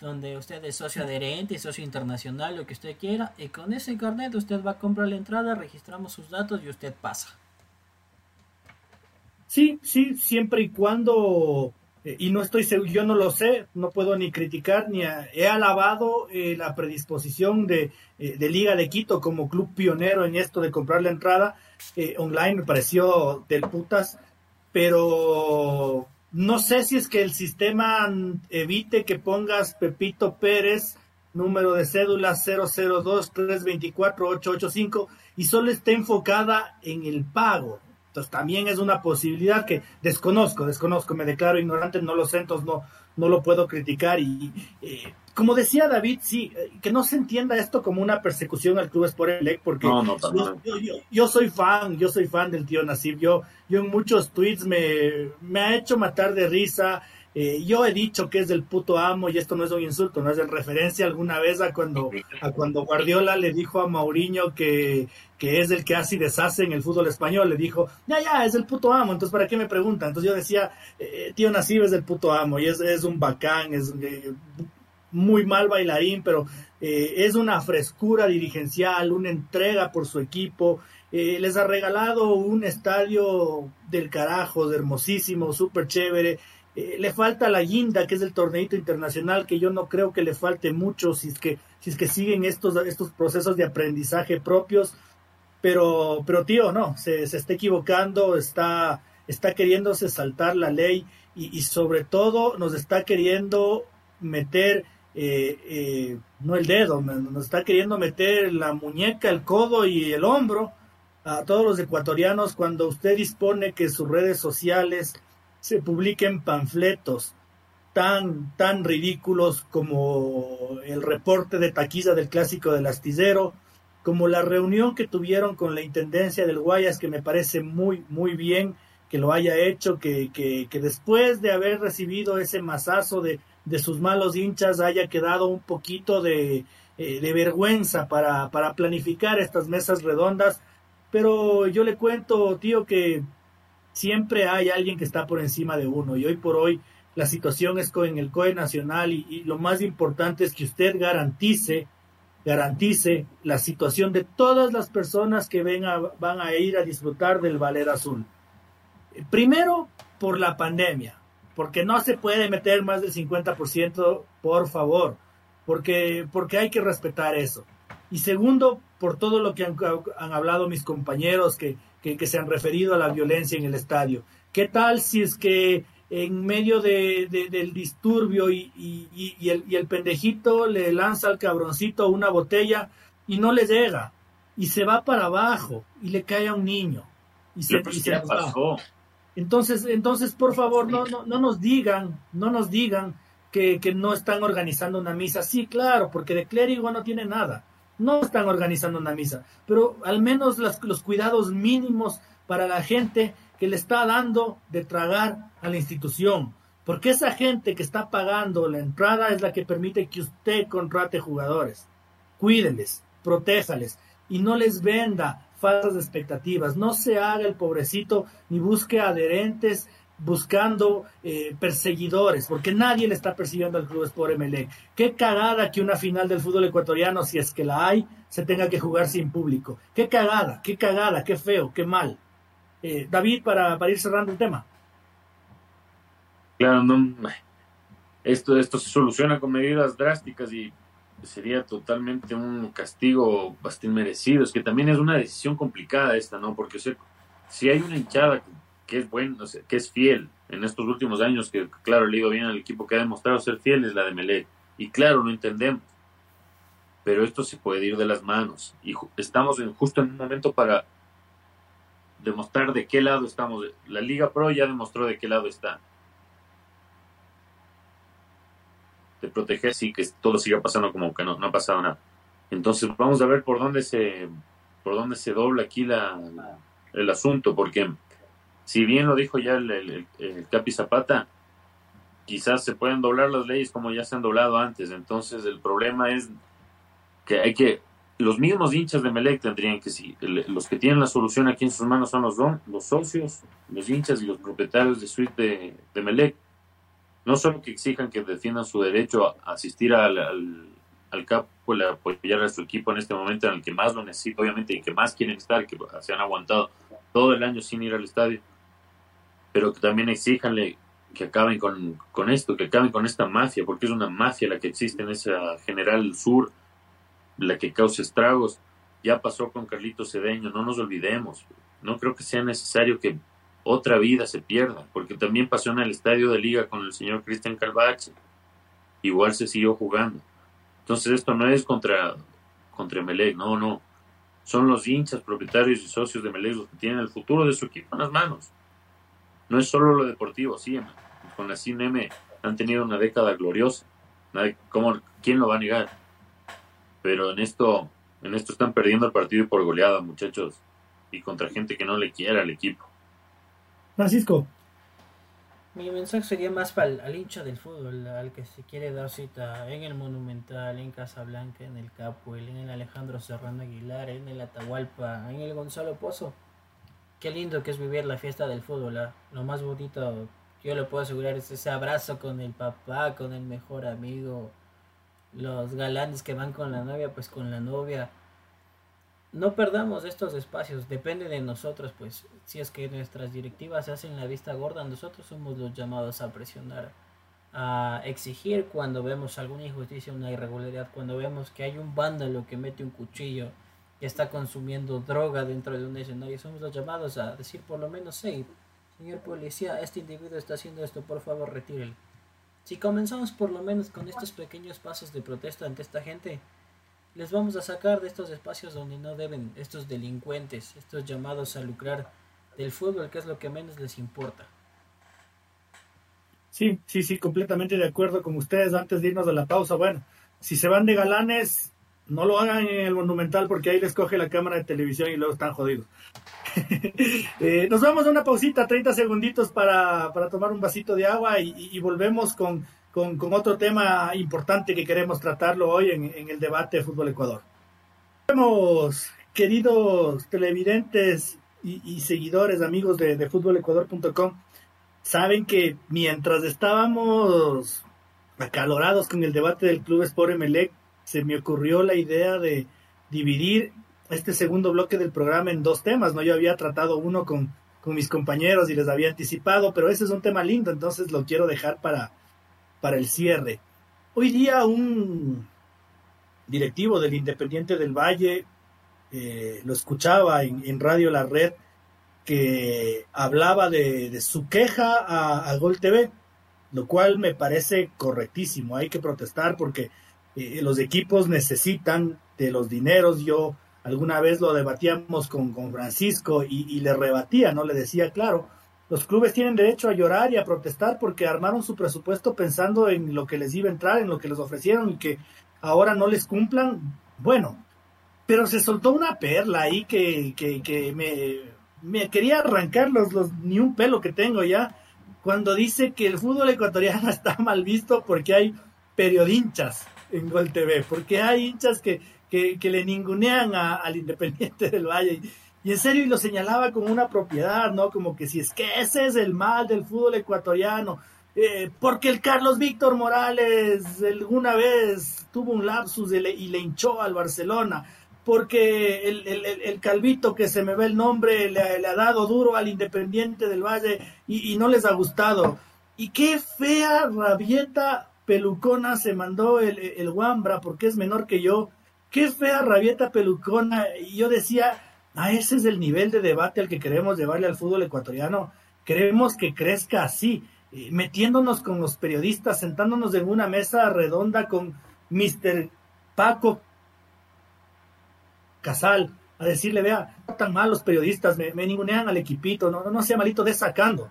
S4: donde usted es socio adherente, socio internacional, lo que usted quiera, y con ese carnet usted va a comprar la entrada, registramos sus datos y usted pasa.
S2: Sí, sí, siempre y cuando eh, y no estoy seguro, yo no lo sé, no puedo ni criticar ni he alabado eh, la predisposición de, eh, de, Liga de Quito como club pionero en esto de comprar la entrada online, me pareció del putas, pero no sé si es que el sistema evite que pongas Pepito Pérez, número de cédula 002-324-885, y solo esté enfocada en el pago. Entonces también es una posibilidad que desconozco, desconozco, me declaro ignorante, no lo sé, no, no lo puedo criticar. Y eh, como decía David, sí, eh, que no se entienda esto como una persecución al Club Sport porque yo, soy fan, yo soy fan del tío Nasib, yo, yo en muchos tweets me, me ha hecho matar de risa, eh, yo he dicho que es del puto amo y esto no es un insulto, no es en referencia alguna vez a cuando, a cuando Guardiola le dijo a Mauriño que, que es el que hace y deshace en el fútbol español, le dijo, ya, ya, es el puto amo, entonces ¿para qué me pregunta? Entonces yo decía, eh, tío Nasib es del puto amo y es, es un bacán, es eh, muy mal bailarín, pero es una frescura dirigencial, una entrega por su equipo. les ha regalado un estadio del carajo, hermosísimo, súper chévere. Eh, le falta la guinda, que es el torneito internacional, que yo no creo que le falte mucho si es que, si es que siguen estos, estos procesos de aprendizaje propios. Pero, pero tío, no, se, se está equivocando, está, está queriéndose saltar la ley y, sobre todo nos está queriendo meter, eh, eh, no el dedo, nos está queriendo meter la muñeca, el codo y el hombro a todos los ecuatorianos cuando usted dispone que sus redes sociales se publiquen panfletos tan, tan ridículos como el reporte de taquiza del clásico del astillero, como la reunión que tuvieron con la Intendencia del Guayas, que me parece muy, muy bien que lo haya hecho, que, que, después de haber recibido ese mazazo de, de, sus malos hinchas haya quedado un poquito de, eh, de vergüenza para, para planificar estas mesas redondas. Pero yo le cuento, tío, que siempre hay alguien que está por encima de uno y hoy por hoy la situación es con el COE nacional y, lo más importante es que usted garantice, garantice la situación de todas las personas que van a ir a disfrutar del Valer Azul. Primero, por la pandemia, porque no se puede meter más del 50%, por favor, porque, porque hay que respetar eso. Y segundo, por todo lo que han, hablado mis compañeros que, que, se han referido a la violencia en el estadio. ¿Qué tal si es que en medio de, del disturbio y, y, el, y, el, pendejito le lanza al cabroncito una botella y no le llega y se va para abajo y le cae a un niño y se,
S3: y se pasó.
S2: Entonces, entonces, por favor, no, no, no nos digan, no nos digan que, que, no están organizando una misa. Sí, claro, porque de clérigo no tiene nada. No están organizando una misa, pero al menos los cuidados mínimos para la gente que le está dando de tragar a la institución. Porque esa gente que está pagando la entrada es la que permite que usted contrate jugadores. Cuídeles, protéjales y no les venda falsas expectativas. No se haga el pobrecito ni busque adherentes buscando eh, perseguidores, porque nadie le está persiguiendo al club Sport MLE. Qué cagada que una final del fútbol ecuatoriano, si es que la hay, se tenga que jugar sin público. Qué cagada, qué cagada, qué feo, qué mal. Eh, David, para, para ir cerrando el tema.
S3: Claro, no, esto, esto se soluciona con medidas drásticas y sería totalmente un castigo bastante merecido. Es que también es una decisión complicada esta, ¿no? Porque si hay una hinchada que, es bueno, que es fiel en estos últimos años, que claro, le digo bien al equipo que ha demostrado ser fiel, es la de Melec. Y claro, lo entendemos. Pero esto se puede ir de las manos. Y estamos en, justo en un momento para demostrar de qué lado estamos. La Liga Pro ya demostró de qué lado está. de proteger, sí, que todo siga pasando como que no, no ha pasado nada. Entonces vamos a ver por dónde se, por dónde se dobla aquí la, el asunto, porque si bien lo dijo ya el, el, Capi Zapata, quizás se pueden doblar las leyes como ya se han doblado antes. Entonces el problema es que hay que, los mismos hinchas de Melec tendrían que, si los que tienen la solución aquí en sus manos son los, los socios, los hinchas y los propietarios de suite de, Melec no solo que exijan que defiendan su derecho a asistir al, al, al campo y apoyar a su equipo en este momento en el que más lo necesita, obviamente, y que más quieren estar, que se han aguantado todo el año sin ir al estadio, pero también exijanle que acaben con, con esto, que acaben con esta mafia, porque es una mafia la que existe en esa General Sur, la que causa estragos. Ya pasó con Carlitos Cedeño, no nos olvidemos. No creo que sea necesario que otra vida se pierda, porque también pasó en el estadio de liga con el señor Cristian Calvache, igual se siguió jugando. Entonces esto no es contra, contra Melec, no, no. Son los hinchas, propietarios y socios de Melec los que tienen el futuro de su equipo en las manos. No es solo lo deportivo, sí, con la CINM han tenido una década gloriosa. ¿Cómo, ¿Quién lo va a negar? Pero en esto, en esto están perdiendo el partido por goleada, muchachos, y contra gente que no le quiera al equipo.
S2: Francisco.
S4: Mi mensaje sería más para el, al hincha del fútbol, al que se quiere dar cita en el Monumental, en Casablanca, en el Capuel, en el Alejandro Serrano Aguilar, en el Atahualpa, en el Gonzalo Pozo. Qué lindo que es vivir la fiesta del fútbol. ¿ah? Lo más bonito, yo lo puedo asegurar, es ese abrazo con el papá, con el mejor amigo. Los galanes que van con la novia, pues con la novia no perdamos estos espacios, depende de nosotros, pues si es que nuestras directivas hacen la vista gorda, nosotros somos los llamados a presionar, a exigir cuando vemos alguna injusticia, una irregularidad, cuando vemos que hay un vándalo que mete un cuchillo, que está consumiendo droga dentro de un escenario, somos los llamados a decir por lo menos, hey, señor policía, este individuo está haciendo esto, por favor retírelo. Si comenzamos por lo menos con estos pequeños pasos de protesta ante esta gente, les vamos a sacar de estos espacios donde no deben estos delincuentes, estos llamados a lucrar del fútbol, que es lo que menos les importa.
S2: Sí, sí, sí, completamente de acuerdo con ustedes. Antes de irnos a la pausa, bueno, si se van de galanes, no lo hagan en el Monumental porque ahí les coge la cámara de televisión y luego están jodidos. Eh, nos vamos a una pausita, 30 segunditos para, tomar un vasito de agua y volvemos con con, otro tema importante que queremos tratarlo hoy en, el debate de Fútbol Ecuador. Vemos, queridos televidentes y, seguidores, amigos de, de fútbolecuador.com, saben que mientras estábamos acalorados con el debate del Club Sport Emelec, se me ocurrió la idea de dividir este segundo bloque del programa en dos temas, ¿no? Yo había tratado uno con, con mis compañeros y les había anticipado, pero ese es un tema lindo, entonces lo quiero dejar para, para el cierre. Hoy día un directivo del Independiente del Valle, eh, lo escuchaba en, Radio La Red, que hablaba de, su queja a, Gol TV, lo cual me parece correctísimo. Hay que protestar porque eh, los equipos necesitan de los dineros. Yo alguna vez lo debatíamos con, con Francisco y, le rebatía, ¿no? Le decía, claro, los clubes tienen derecho a llorar y a protestar porque armaron su presupuesto pensando en lo que les iba a entrar, en lo que les ofrecieron y que ahora no les cumplan. Bueno, pero se soltó una perla ahí que, que, que me, me, quería arrancar los, los, ni un pelo que tengo ya cuando dice que el fútbol ecuatoriano está mal visto porque hay periodinchas en Gol TV, porque hay hinchas que, que, le ningunean al Independiente del Valle. Y, en serio, y lo señalaba como una propiedad, ¿no? Como que si es que ese es el mal del fútbol ecuatoriano, eh, porque el Carlos Víctor Morales alguna vez tuvo un lapsus y le hinchó al Barcelona, porque el, el, Calvito, que se me ve el nombre, le, ha dado duro al Independiente del Valle y, y no les ha gustado. Y qué fea rabieta pelucona se mandó el, el Wambra porque es menor que yo. Qué fea rabieta pelucona. Y yo decía, ah, ese es el nivel de debate al que queremos llevarle al fútbol ecuatoriano. Queremos que crezca así, eh, metiéndonos con los periodistas, sentándonos en una mesa redonda con Mr. Paco Casal, a decirle, vea, tan mal los periodistas, me, me ningunean al equipito, no, no sea malito de sacando.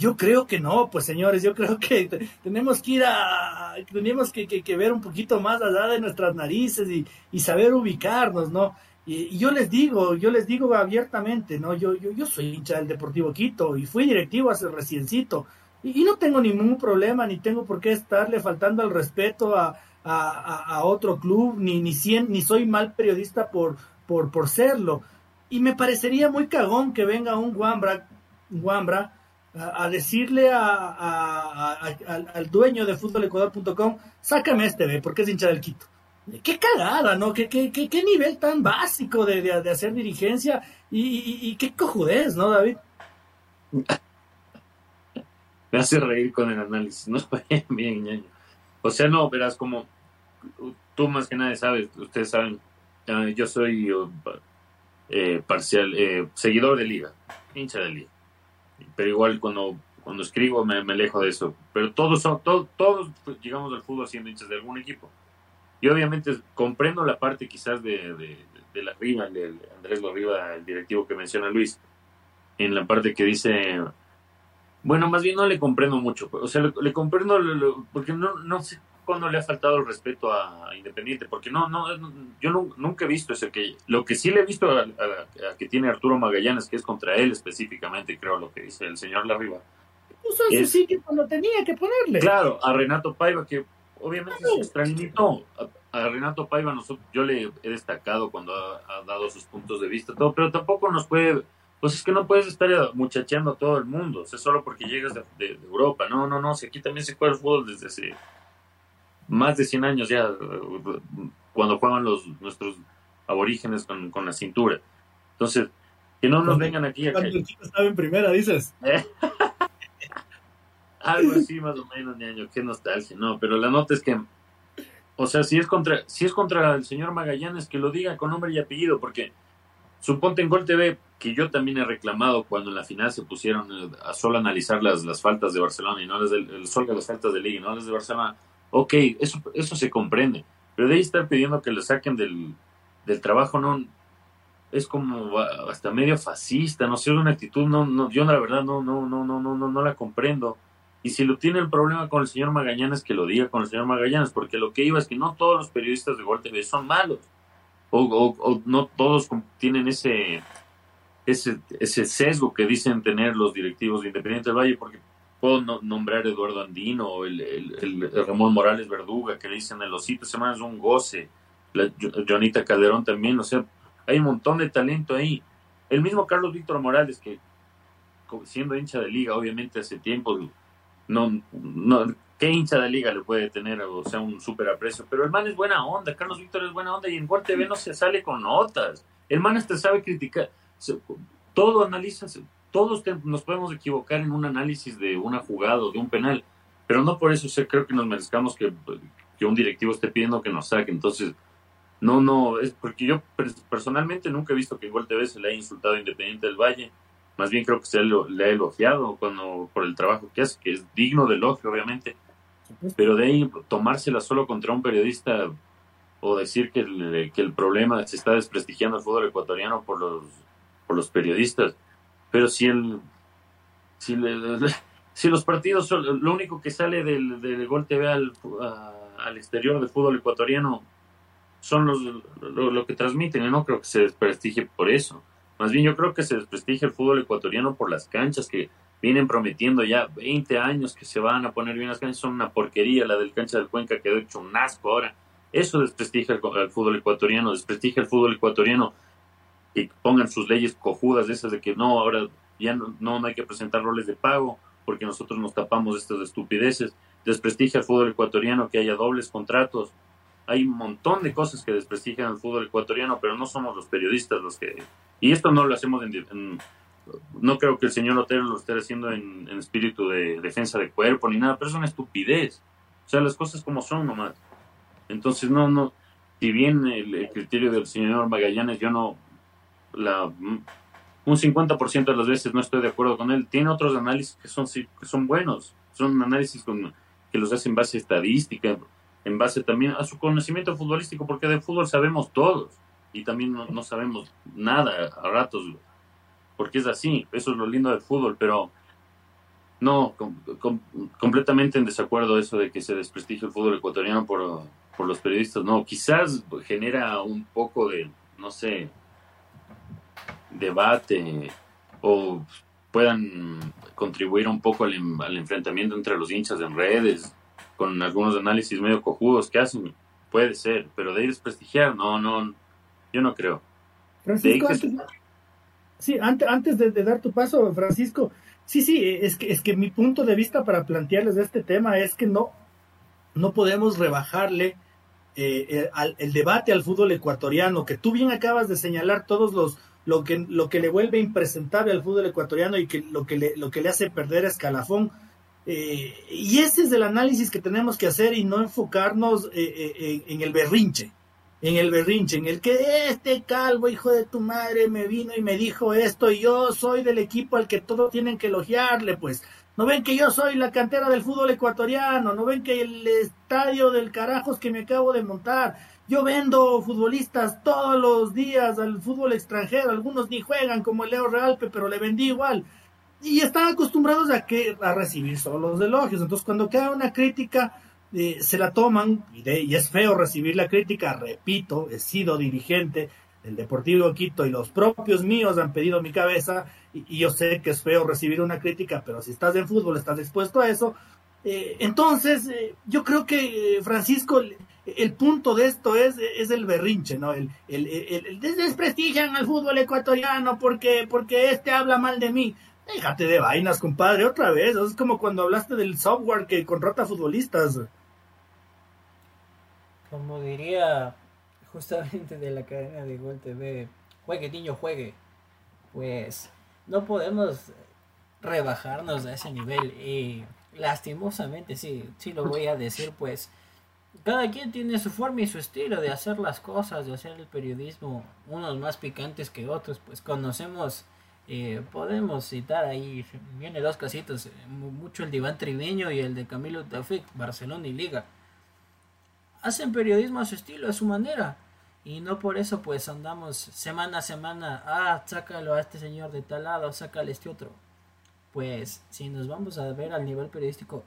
S2: Yo creo que no, pues señores, yo creo que tenemos que ir a, tenemos que, que, ver un poquito más allá de nuestras narices y, y saber ubicarnos, ¿no? Y, yo les digo, yo les digo abiertamente, ¿no? Yo, yo, yo soy hincha del Deportivo Quito y fui directivo hace reciencito y, no tengo ningún problema ni tengo por qué estarle faltando el respeto a, a, a, otro club, ni, ni, ni soy mal periodista por, por, por serlo. Y me parecería muy cagón que venga un Wambra, Wambra a, decirle a, al dueño de futbolecuador.com, sácame este, ve, porque es hincha del Quito. Qué cagada, ¿no? Qué, qué, qué, nivel tan básico de, de, hacer dirigencia y, y, qué cojudez, ¿no, David?
S3: Me hace reír con el análisis, ¿no? Bien, ñaño. O sea, no, verás, como tú más que nadie sabes, ustedes saben, ah, yo soy eh, parcial, eh, seguidor de liga, hincha de liga pero igual cuando, cuando escribo me, me alejo de eso. Pero todos son, todos, todos llegamos al fútbol siendo hinchas de algún equipo. Y obviamente comprendo la parte quizás de, de, de la Riva, de Andrés Riva, el directivo que menciona Luis, en la parte que dice, bueno, más bien no le comprendo mucho, o sea, le, comprendo porque no, no sé cuando le ha faltado el respeto a, Independiente, porque no, no, yo nunca he visto ese que, lo que sí le he visto a, que tiene Arturo Magallanes, que es contra él específicamente, creo lo que dice el señor Larriba.
S2: Puso ese sí que cuando tenía que ponerle.
S3: Claro, a Renato Paiva, que obviamente se extrañó. A, Renato Paiva nosotros, yo le he destacado cuando ha, dado sus puntos de vista, todo, pero tampoco nos puede pues es que no puedes estar muchacheando a todo el mundo, o sea, solo porque llegas de, de, Europa. No, no, no, si aquí también se juega el fútbol desde hace más de 100 años ya, cuando jugaban los nuestros aborígenes con, con la cintura. Entonces, que no nos vengan aquí
S2: a... Cuando el chico estaba en primera, dices.
S3: Algo así más o menos, ñaño, qué nostalgia, no, pero la nota es que, o sea, si es contra, si es contra el señor Magallanes, que lo diga con nombre y apellido, porque suponte en Gol TV, que yo también he reclamado cuando en la final se pusieron eh, a solo analizar las, las faltas de Barcelona y no las del, el sol de las faltas de Liga, no las de Barcelona, Ok, eso, eso se comprende, pero de ahí estar pidiendo que lo saquen del, del trabajo, no, es como hasta medio fascista, no sé, una actitud, no, no, yo la verdad no, no, no, no, no, no, no la comprendo. Y si lo tiene el problema con el señor Magallanes, que lo diga con el señor Magallanes, porque lo que iba es que no todos los periodistas de Gol TV son malos, o, o, no todos tienen ese, ese, ese sesgo que dicen tener los directivos de Independiente del Valle, porque puedo nombrar Eduardo Andino o el, el, Ramón Morales Verduga, que le dicen el osito semana es un goce, la Jonita Calderón también, o sea, hay un montón de talento ahí. El mismo Carlos Víctor Morales, que siendo hincha de liga, obviamente hace tiempo, no, no, ¿qué hincha de liga le puede tener, o sea, un súper aprecio? Pero el man es buena onda, Carlos Víctor es buena onda y en Gol TV no se sale con notas. El man hasta sabe criticar, todo analiza, todos nos podemos equivocar en un análisis de una jugada o de un penal, pero no por eso sé, creo que nos merezcamos que, que un directivo esté pidiendo que nos saque. Entonces, no, no, es porque yo personalmente nunca he visto que Gol TV se le haya insultado a Independiente del Valle. Más bien creo que se le, ha elogiado cuando, por el trabajo que hace, que es digno de elogio, obviamente. Pero de ahí tomársela solo contra un periodista o decir que el, que el problema se está desprestigiando el fútbol ecuatoriano por los, por los periodistas. Pero si el, si, si los partidos son lo único que sale del, del Gol TV al, al exterior del fútbol ecuatoriano son los, lo, que transmiten y no creo que se desprestigie por eso. Más bien yo creo que se desprestigia el fútbol ecuatoriano por las canchas que vienen prometiendo ya 20 años que se van a poner bien las canchas, son una porquería, la del cancha del Cuenca quedó hecho un asco ahora. Eso desprestigia el, fútbol ecuatoriano, desprestigia el fútbol ecuatoriano que pongan sus leyes cojudas esas de que no, ahora ya no, no hay que presentar roles de pago porque nosotros nos tapamos estas estupideces, desprestigia el fútbol ecuatoriano que haya dobles contratos, hay un montón de cosas que desprestigian al fútbol ecuatoriano, pero no somos los periodistas los que... Y esto no lo hacemos en... no creo que el señor Otero lo esté haciendo en, espíritu de defensa de cuerpo ni nada, pero es una estupidez. O sea, las cosas como son nomás. Entonces, no, no... Si bien el, criterio del señor Magallanes, yo no... La, un 50% de las veces no estoy de acuerdo con él. Tiene otros análisis que son, que son buenos. Son análisis que los hacen base estadística en base también a su conocimiento futbolístico, porque de fútbol sabemos todos y también no, sabemos nada a ratos, porque es así, eso es lo lindo del fútbol, pero no, completamente en desacuerdo eso de que se desprestigie el fútbol ecuatoriano por, por los periodistas, no, quizás genera un poco de, no sé, debate o puedan contribuir un poco al, al enfrentamiento entre los hinchas en redes, con algunos análisis medio cojudos que hacen, puede ser, pero de ir desprestigiar, no, no, yo no creo.
S2: Francisco, antes, sí, antes, antes de, dar tu paso, Francisco, sí, sí, es que, es que mi punto de vista para plantearles este tema es que no, no podemos rebajarle eh, el, debate al fútbol ecuatoriano, que tú bien acabas de señalar todos los lo que lo que le vuelve impresentable al fútbol ecuatoriano y que lo que le, lo que le hace perder escalafón. Eh, y ese es el análisis que tenemos que hacer y no enfocarnos eh, eh, en el berrinche, en el berrinche, en el que este calvo hijo de tu madre me vino y me dijo esto y yo soy del equipo al que todos tienen que elogiarle, pues. No ven que yo soy la cantera del fútbol ecuatoriano, no ven que el estadio del carajos que me acabo de montar, yo vendo futbolistas todos los días al fútbol extranjero, algunos ni juegan como el Leo Realpe, pero le vendí igual y están acostumbrados a que a recibir solo los elogios. Entonces, cuando queda una crítica, eh, se la toman y, es feo recibir la crítica. Repito, he sido dirigente del Deportivo Quito y los propios míos han pedido mi cabeza y, yo sé que es feo recibir una crítica, pero si estás en fútbol estás expuesto a eso. Eh, entonces, eh, yo creo que Francisco, el punto de esto es, es el berrinche, ¿no? El, el, el, el desprestigian al fútbol ecuatoriano porque, porque este habla mal de mí. Déjate de vainas, compadre, otra vez. Es como cuando hablaste del software que contrata futbolistas.
S4: Como diría justamente de la cadena de Gol TV, juegue niño, juegue. Pues no podemos rebajarnos a ese nivel y lastimosamente sí, sí lo voy a decir, pues cada quien tiene su forma y su estilo de hacer las cosas, de hacer el periodismo, unos más picantes que otros, pues conocemos eh, podemos citar ahí, viene dos casitos, eh, mucho el de Iván Triviño y el de Camilo Tafik, Barcelona y Liga. Hacen periodismo a su estilo, a su manera. Y no por eso pues andamos semana a semana, ah, sácalo a este señor de tal lado, sácale a este otro. Pues si nos vamos a ver al nivel periodístico,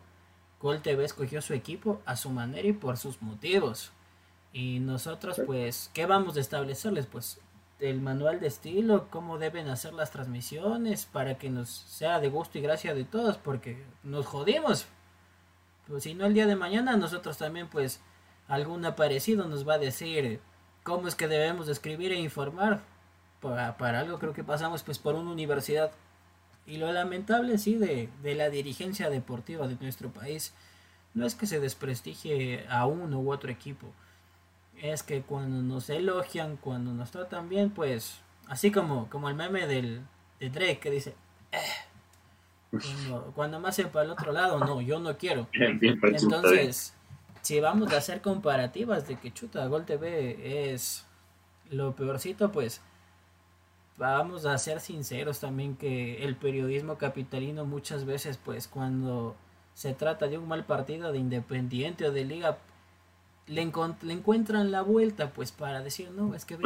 S4: Gol TV escogió su equipo a su manera y por sus motivos. Y nosotros pues, ¿qué vamos a establecerles? Pues el manual de estilo, cómo deben hacer las transmisiones para que nos sea de gusto y gracia de todos, porque nos jodimos. Pues si no el día de mañana nosotros también pues algún aparecido nos va a decir cómo es que debemos escribir e informar. Para, para algo creo que pasamos pues por una universidad. Y lo lamentable, sí, de, de la dirigencia deportiva de nuestro país no es que se desprestigie a uno u otro equipo. Es que cuando nos elogian, cuando nos tratan bien, pues así como, como el meme del, de Drake que dice, eh", cuando, más se para el otro lado, no, yo no quiero. Entonces, si vamos a hacer comparativas de que chuta, Gol TV es lo peorcito, pues vamos a ser sinceros también que el periodismo capitalino muchas veces, pues cuando se trata de un mal partido de Independiente o de Liga, le, encuentran la vuelta pues para decir, no, es que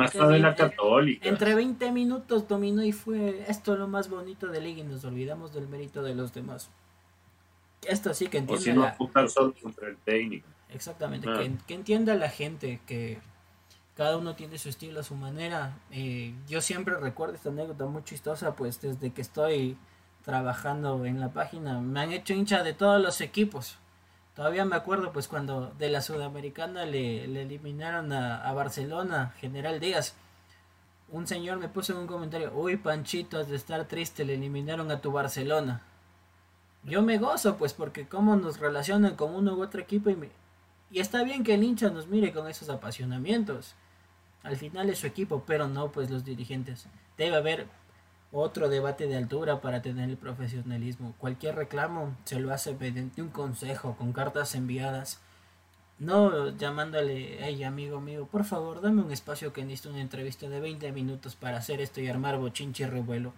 S4: entre 20 minutos dominó y fue esto lo más bonito de Liga y nos olvidamos del mérito de los demás. Esto sí que entiende.
S3: la... el técnico.
S4: Exactamente, ah. que, que, entienda la gente que cada uno tiene su estilo, a su manera. Eh, yo siempre recuerdo esta anécdota muy chistosa, pues desde que estoy trabajando en la página. Me han hecho hincha de todos los equipos. Todavía me acuerdo pues cuando de la Sudamericana le, eliminaron a, Barcelona, General Díaz. Un señor me puso en un comentario, uy Panchito, has de estar triste, le eliminaron a tu Barcelona. Yo me gozo pues porque cómo nos relacionan con uno u otro equipo y, y está bien que el hincha nos mire con esos apasionamientos. Al final es su equipo, pero no pues los dirigentes. Debe haber otro debate de altura para tener el profesionalismo. Cualquier reclamo se lo hace mediante un consejo con cartas enviadas. No llamándole, hey amigo mío, por favor dame un espacio que necesito una entrevista de 20 minutos para hacer esto y armar bochinche y revuelo.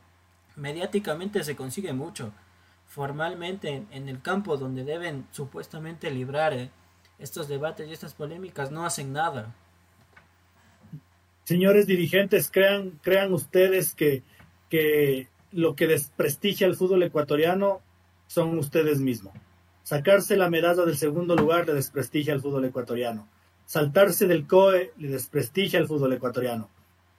S4: Mediáticamente se consigue mucho. Formalmente en el campo donde deben supuestamente librar eh, estos debates y estas polémicas no hacen nada.
S2: Señores dirigentes, crean, crean ustedes que que lo que desprestigia al fútbol ecuatoriano son ustedes mismos. Sacarse la medalla del segundo lugar le desprestigia al fútbol ecuatoriano. Saltarse del COE le desprestigia al fútbol ecuatoriano.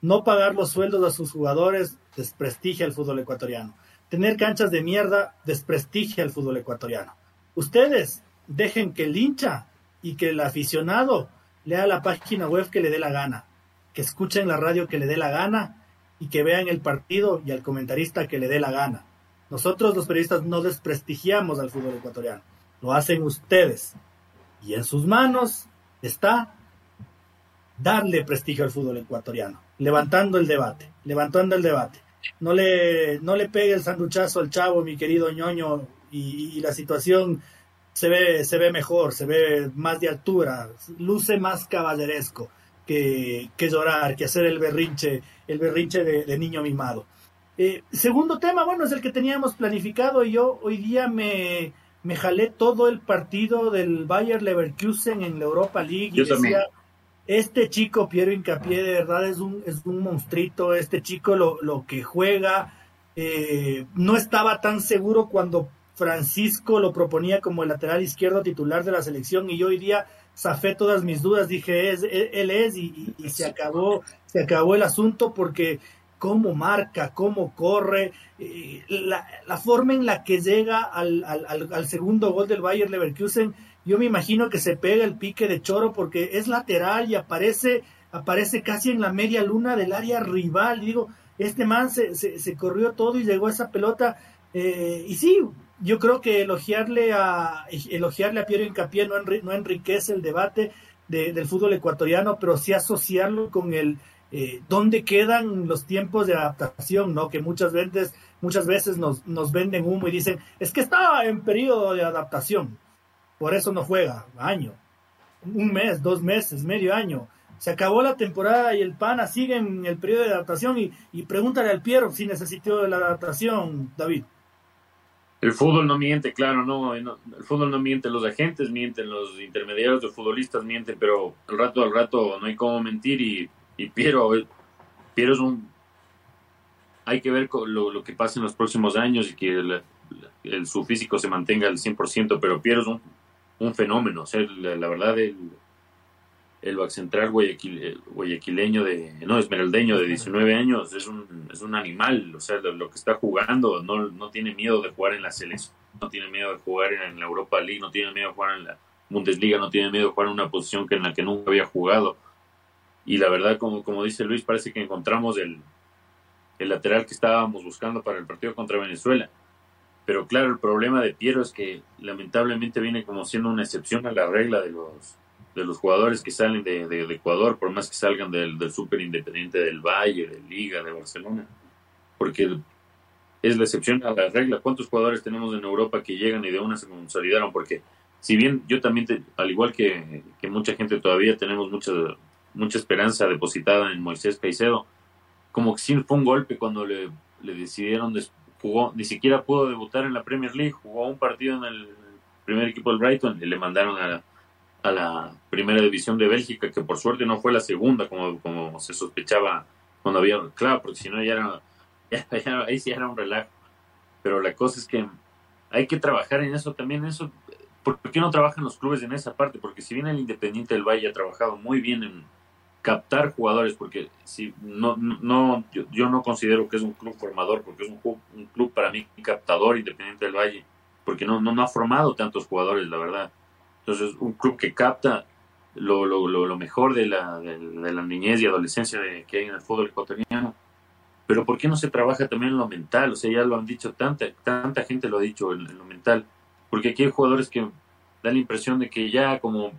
S2: No pagar los sueldos a sus jugadores desprestigia al fútbol ecuatoriano. Tener canchas de mierda desprestigia al fútbol ecuatoriano. Ustedes dejen que el hincha y que el aficionado lea la página web que le dé la gana, que escuchen la radio que le dé la gana y que vean el partido y al comentarista que le dé la gana. Nosotros los periodistas no desprestigiamos al fútbol ecuatoriano, lo hacen ustedes. Y en sus manos está darle prestigio al fútbol ecuatoriano, levantando el debate, levantando el debate. No le, no le pegue el sanduchazo al chavo, mi querido ñoño, y, la situación se ve, se ve mejor, se ve más de altura, luce más caballeresco que, que llorar, que hacer el berrinche el berrinche de, niño mimado. Eh, segundo tema, bueno, es el que teníamos planificado. y Yo hoy día me, me jalé todo el partido del Bayer Leverkusen en la Europa League y decía, este chico Piero Incapié de verdad es un, es un monstruito, este chico lo, lo que juega, eh, no estaba tan seguro cuando Francisco lo proponía como el lateral izquierdo titular de la selección y yo hoy día zafé todas mis dudas, dije, es, él, es, y, se acabó, se acabó el asunto porque cómo marca, cómo corre, eh, la, forma en la que llega al, al, segundo gol del Bayer Leverkusen, yo me imagino que se pega el pique de choro porque es lateral y aparece, aparece casi en la media luna del área rival. digo, este man se, se, corrió todo y llegó a esa pelota. Eh, y sí, yo creo que elogiarle a elogiarle a Piero Incapié no, no enriquece el debate del fútbol ecuatoriano, pero sí asociarlo con el eh, dónde quedan los tiempos de adaptación, ¿no? Que muchas veces, muchas veces nos, nos venden humo y dicen, es que estaba en periodo de adaptación, por eso no juega, año, un mes, dos meses, medio año. Se acabó la temporada y el PANA sigue en el periodo de adaptación y, y pregúntale al Piero si necesitó la adaptación, David.
S3: El fútbol no miente, claro, no, el fútbol no miente, los agentes mienten, los intermediarios, los futbolistas mienten, pero al rato al rato no hay cómo mentir y, y Piero, Piero es un... Hay que ver lo, que pasa en los próximos años y que el, su físico se mantenga al 100%, pero Piero es un, fenómeno, o sea, la, verdad, el, el back central guayaquileño de, no, esmeraldeño de 19 años es un, es un animal, o sea, lo, que está jugando, no, no tiene miedo de jugar en la selección, no tiene miedo de jugar en, la Europa League, no tiene miedo de jugar en la Bundesliga, no tiene miedo de jugar en una posición que en la que nunca había jugado. Y la verdad, como, como dice Luis, parece que encontramos el, el lateral que estábamos buscando para el partido contra Venezuela. Pero claro, el problema de Piero es que lamentablemente viene como siendo una excepción a la regla de los, de los jugadores que salen de, de, Ecuador, por más que salgan del, del Super Independiente del Valle, de Liga, de Barcelona. Porque es la excepción a la regla. ¿Cuántos jugadores tenemos en Europa que llegan y de una se consolidaron? Porque si bien yo también, al igual que, que, mucha gente todavía tenemos mucha, mucha esperanza depositada en Moisés Caicedo, como que sí fue un golpe cuando le, le decidieron, jugó, ni siquiera pudo debutar en la Premier League, jugó un partido en el primer equipo del Brighton y le mandaron a la, a la primera división de Bélgica, que por suerte no fue la segunda como, como se sospechaba cuando había, claro, porque si no ya era ahí sí era un relajo. Pero la cosa es que hay que trabajar en eso también. Eso, ¿Por qué no trabajan los clubes en esa parte? Porque si bien el Independiente del Valle ha trabajado muy bien en captar jugadores, porque si no, no yo, no considero que es un club formador, porque es un un club para mí captador Independiente del Valle, porque no, no, ha formado tantos jugadores, la verdad. Entonces, un club que capta lo, lo, lo, mejor de la, de, la niñez y adolescencia de, que hay en el fútbol ecuatoriano pero ¿por qué no se trabaja también en lo mental? O sea, ya lo han dicho, tanta, tanta gente lo ha dicho en, lo mental, porque aquí hay jugadores que dan la impresión de que ya como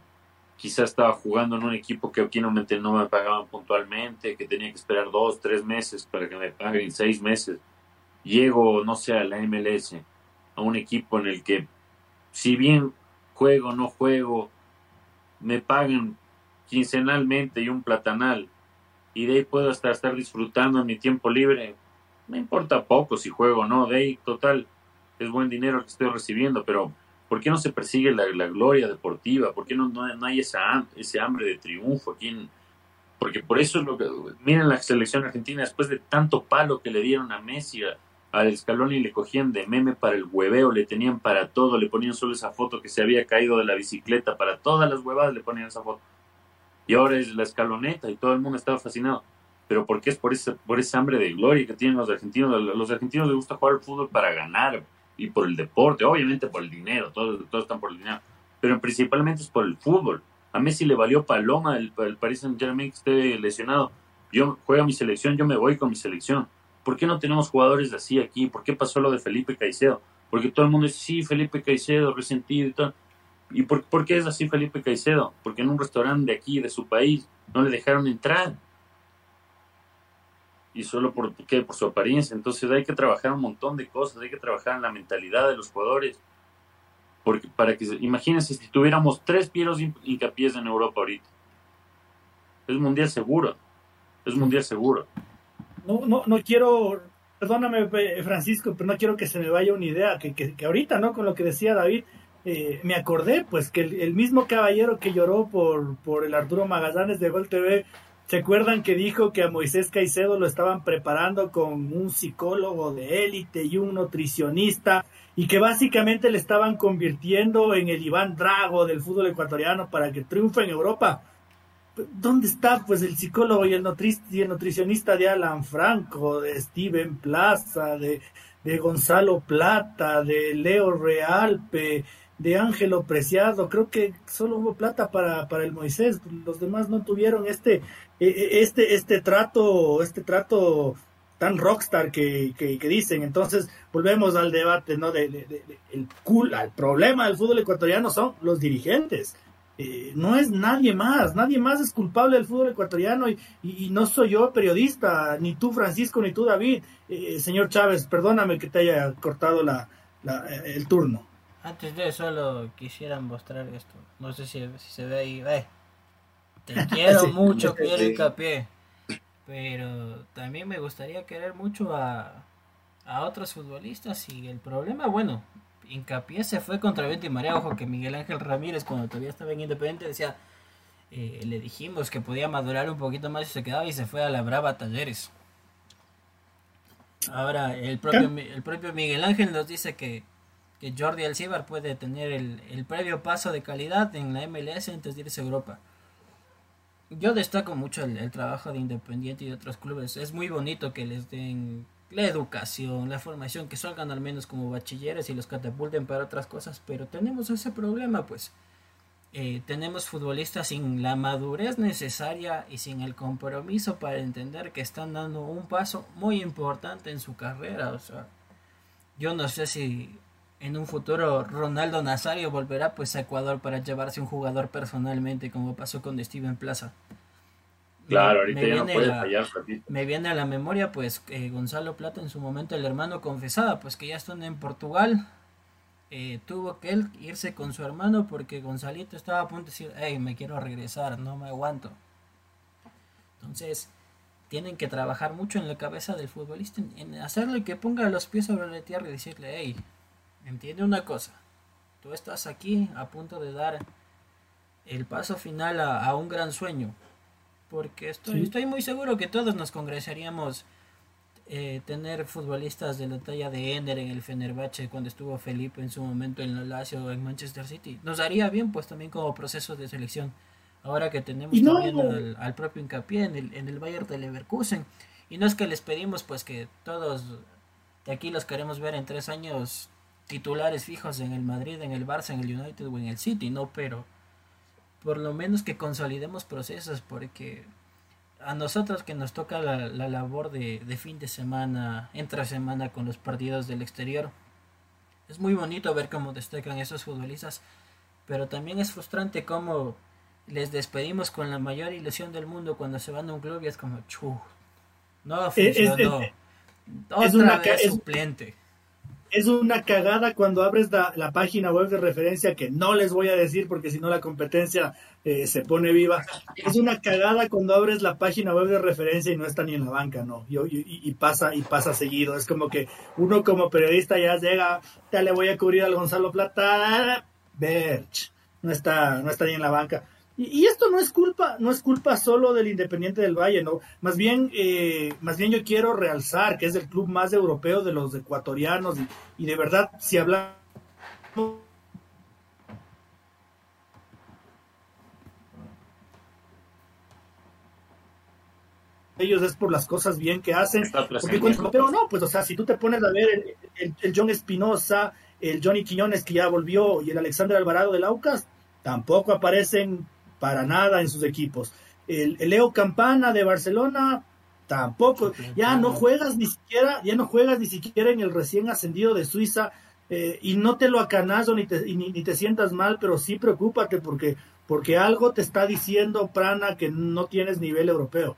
S3: quizás estaba jugando en un equipo que aquí no me pagaban puntualmente, que tenía que esperar dos, tres meses para que me paguen, seis meses. Llego, no sé, a la MLS, a un equipo en el que si bien juego no juego, me pagan quincenalmente y un platanal y de ahí puedo hasta estar disfrutando mi tiempo libre. Me importa poco si juego o no, de ahí total, es buen dinero que estoy recibiendo, pero ¿por qué no se persigue la, gloria deportiva? ¿Por qué no, no, hay esa, ese hambre de triunfo aquí? porque por eso es lo que, miren la selección argentina, después de tanto palo que le dieron a Messi, al escalón y le cogían de meme para el hueveo, le tenían para todo, le ponían solo esa foto que se había caído de la bicicleta, para todas las huevadas le ponían esa foto y ahora es la escaloneta y todo el mundo estaba fascinado. Pero porque es por ese, por esa hambre de gloria que tienen los argentinos. Los argentinos les gusta jugar al fútbol para ganar y por el deporte, obviamente por el dinero, todos, todos están por el dinero, pero principalmente es por el fútbol. A Messi le valió paloma el, el Paris Saint Germain que esté lesionado. Yo juego mi selección, yo me voy con mi selección. ¿Por qué no tenemos jugadores así aquí? ¿Por qué pasó lo de Felipe Caicedo? Porque todo el mundo dice, sí, Felipe Caicedo, resentido y todo. ¿Y por, qué es así Felipe Caicedo? Porque en un restaurante de aquí, de su país, no le dejaron entrar. Y solo por, ¿qué? por su apariencia. Entonces hay que trabajar un montón de cosas, hay que trabajar en la mentalidad de los jugadores. Porque para que, imagínense si tuviéramos tres pieros hincapiés en Europa ahorita. Es mundial seguro. Es mundial seguro.
S2: No, no, no quiero, perdóname Francisco, pero no quiero que se me vaya una idea, que, que, que ahorita, ¿no? Con lo que decía David, eh, me acordé pues que el, mismo caballero que lloró por, por el Arturo Magallanes de Gol TV, ¿se acuerdan que dijo que a Moisés Caicedo lo estaban preparando con un psicólogo de élite y un nutricionista y que básicamente le estaban convirtiendo en el Iván Drago del fútbol ecuatoriano para que triunfe en Europa? ¿Dónde está pues el psicólogo y el, y el nutricionista de Alan Franco, de Steven Plaza, de, de Gonzalo Plata, de Leo Realpe, de Ángelo Preciado. Creo que solo hubo plata para, para el Moisés. Los demás no tuvieron este, e, e, este, este trato, este trato tan rockstar que, que, dicen. Entonces, volvemos al debate, ¿no? De, el, cool, al problema del fútbol ecuatoriano son los dirigentes. Eh, no es nadie más, nadie más es culpable del fútbol ecuatoriano y, y, no soy yo periodista, ni tú Francisco, ni tú David. Eh, señor Chávez, perdóname que te haya cortado la, la, el turno.
S4: Antes de solo quisiera mostrar esto. No sé si, se ve ahí. te quiero mucho, quiero hincapié. Pero también me gustaría querer mucho a, a otros futbolistas. Y el problema, bueno, hincapié se fue contra Vente y María. Ojo que Miguel Ángel Ramírez, cuando todavía estaba en Independiente, decía. Eh, le dijimos que podía madurar un poquito más y se quedaba y se fue a la Brava Talleres. Ahora, el propio, el propio Miguel Ángel nos dice que que Jordi Alcibar puede tener el, previo paso de calidad en la MLS antes de irse a Europa. Yo destaco mucho el, trabajo de Independiente y de otros clubes. Es muy bonito que les den la educación, la formación, que salgan al menos como bachilleres y los catapulten para otras cosas, pero tenemos ese problema, pues. eh, tenemos futbolistas sin la madurez necesaria y sin el compromiso para entender que están dando un paso muy importante en su carrera. O sea, yo no sé si en un futuro Ronaldo Nazario volverá pues a Ecuador para llevarse un jugador personalmente como pasó con Steven Plaza.
S3: Claro, ahorita ya no puede fallar,
S4: Me viene a la memoria pues Gonzalo Plata en su momento el hermano confesaba pues que ya están en Portugal. Eh, tuvo que él irse con su hermano porque Gonzalito estaba a punto de decir, hey, me quiero regresar, no me aguanto. Entonces, tienen que trabajar mucho en la cabeza del futbolista, en hacerle que ponga los pies sobre la tierra y decirle, hey, entiende una cosa, tú estás aquí a punto de dar el paso final a, un gran sueño, porque estoy, estoy muy seguro que todos nos congresaríamos eh, tener futbolistas de la talla de Ender en el Fenerbahce cuando estuvo Felipe en su momento en la Lazio o en Manchester City. Nos haría bien pues también como proceso de selección. Ahora que tenemos también al, propio hincapié en el, en el Bayern de Leverkusen. Y no es que les pedimos pues que todos de aquí los queremos ver en tres años titulares fijos en el Madrid, en el Barça, en el United o en el City, no, pero por lo menos que consolidemos procesos porque a nosotros que nos toca la, labor de, fin de semana, entre semana con los partidos del exterior, es muy bonito ver cómo destacan esos futbolistas, pero también es frustrante cómo les despedimos con la mayor ilusión del mundo cuando se van a un club y es como, chu, no funcionó. Es, Otra vez suplente
S2: es una cagada cuando abres la, página web de referencia que no les voy a decir porque si no la competencia eh, se pone viva. Es una cagada cuando abres la página web de referencia y no está ni en la banca, no. Y, y, pasa y pasa seguido. Es como que uno como periodista ya llega, ya le voy a cubrir al Gonzalo Plata, Berch, no está, no está ni en la banca. Y, esto no es culpa, no es culpa solo del Independiente del Valle, no. Más bien, eh, más bien yo quiero realzar que es el club más europeo de los ecuatorianos y, de verdad, si hablamos ellos es por las cosas bien que hacen. pero no, pues o sea, si tú te pones a ver el, el John Espinosa, el Johnny Quiñones que ya volvió y el Alexander Alvarado del Aucas, tampoco aparecen para nada en sus equipos. El, Leo Campana de Barcelona tampoco, ya no juegas ni siquiera, ya no juegas ni siquiera en el recién ascendido de Suiza eh, y no te lo acanazo ni te, ni, te sientas mal, pero sí preocúpate porque, porque algo te está diciendo Prana que no tienes nivel europeo.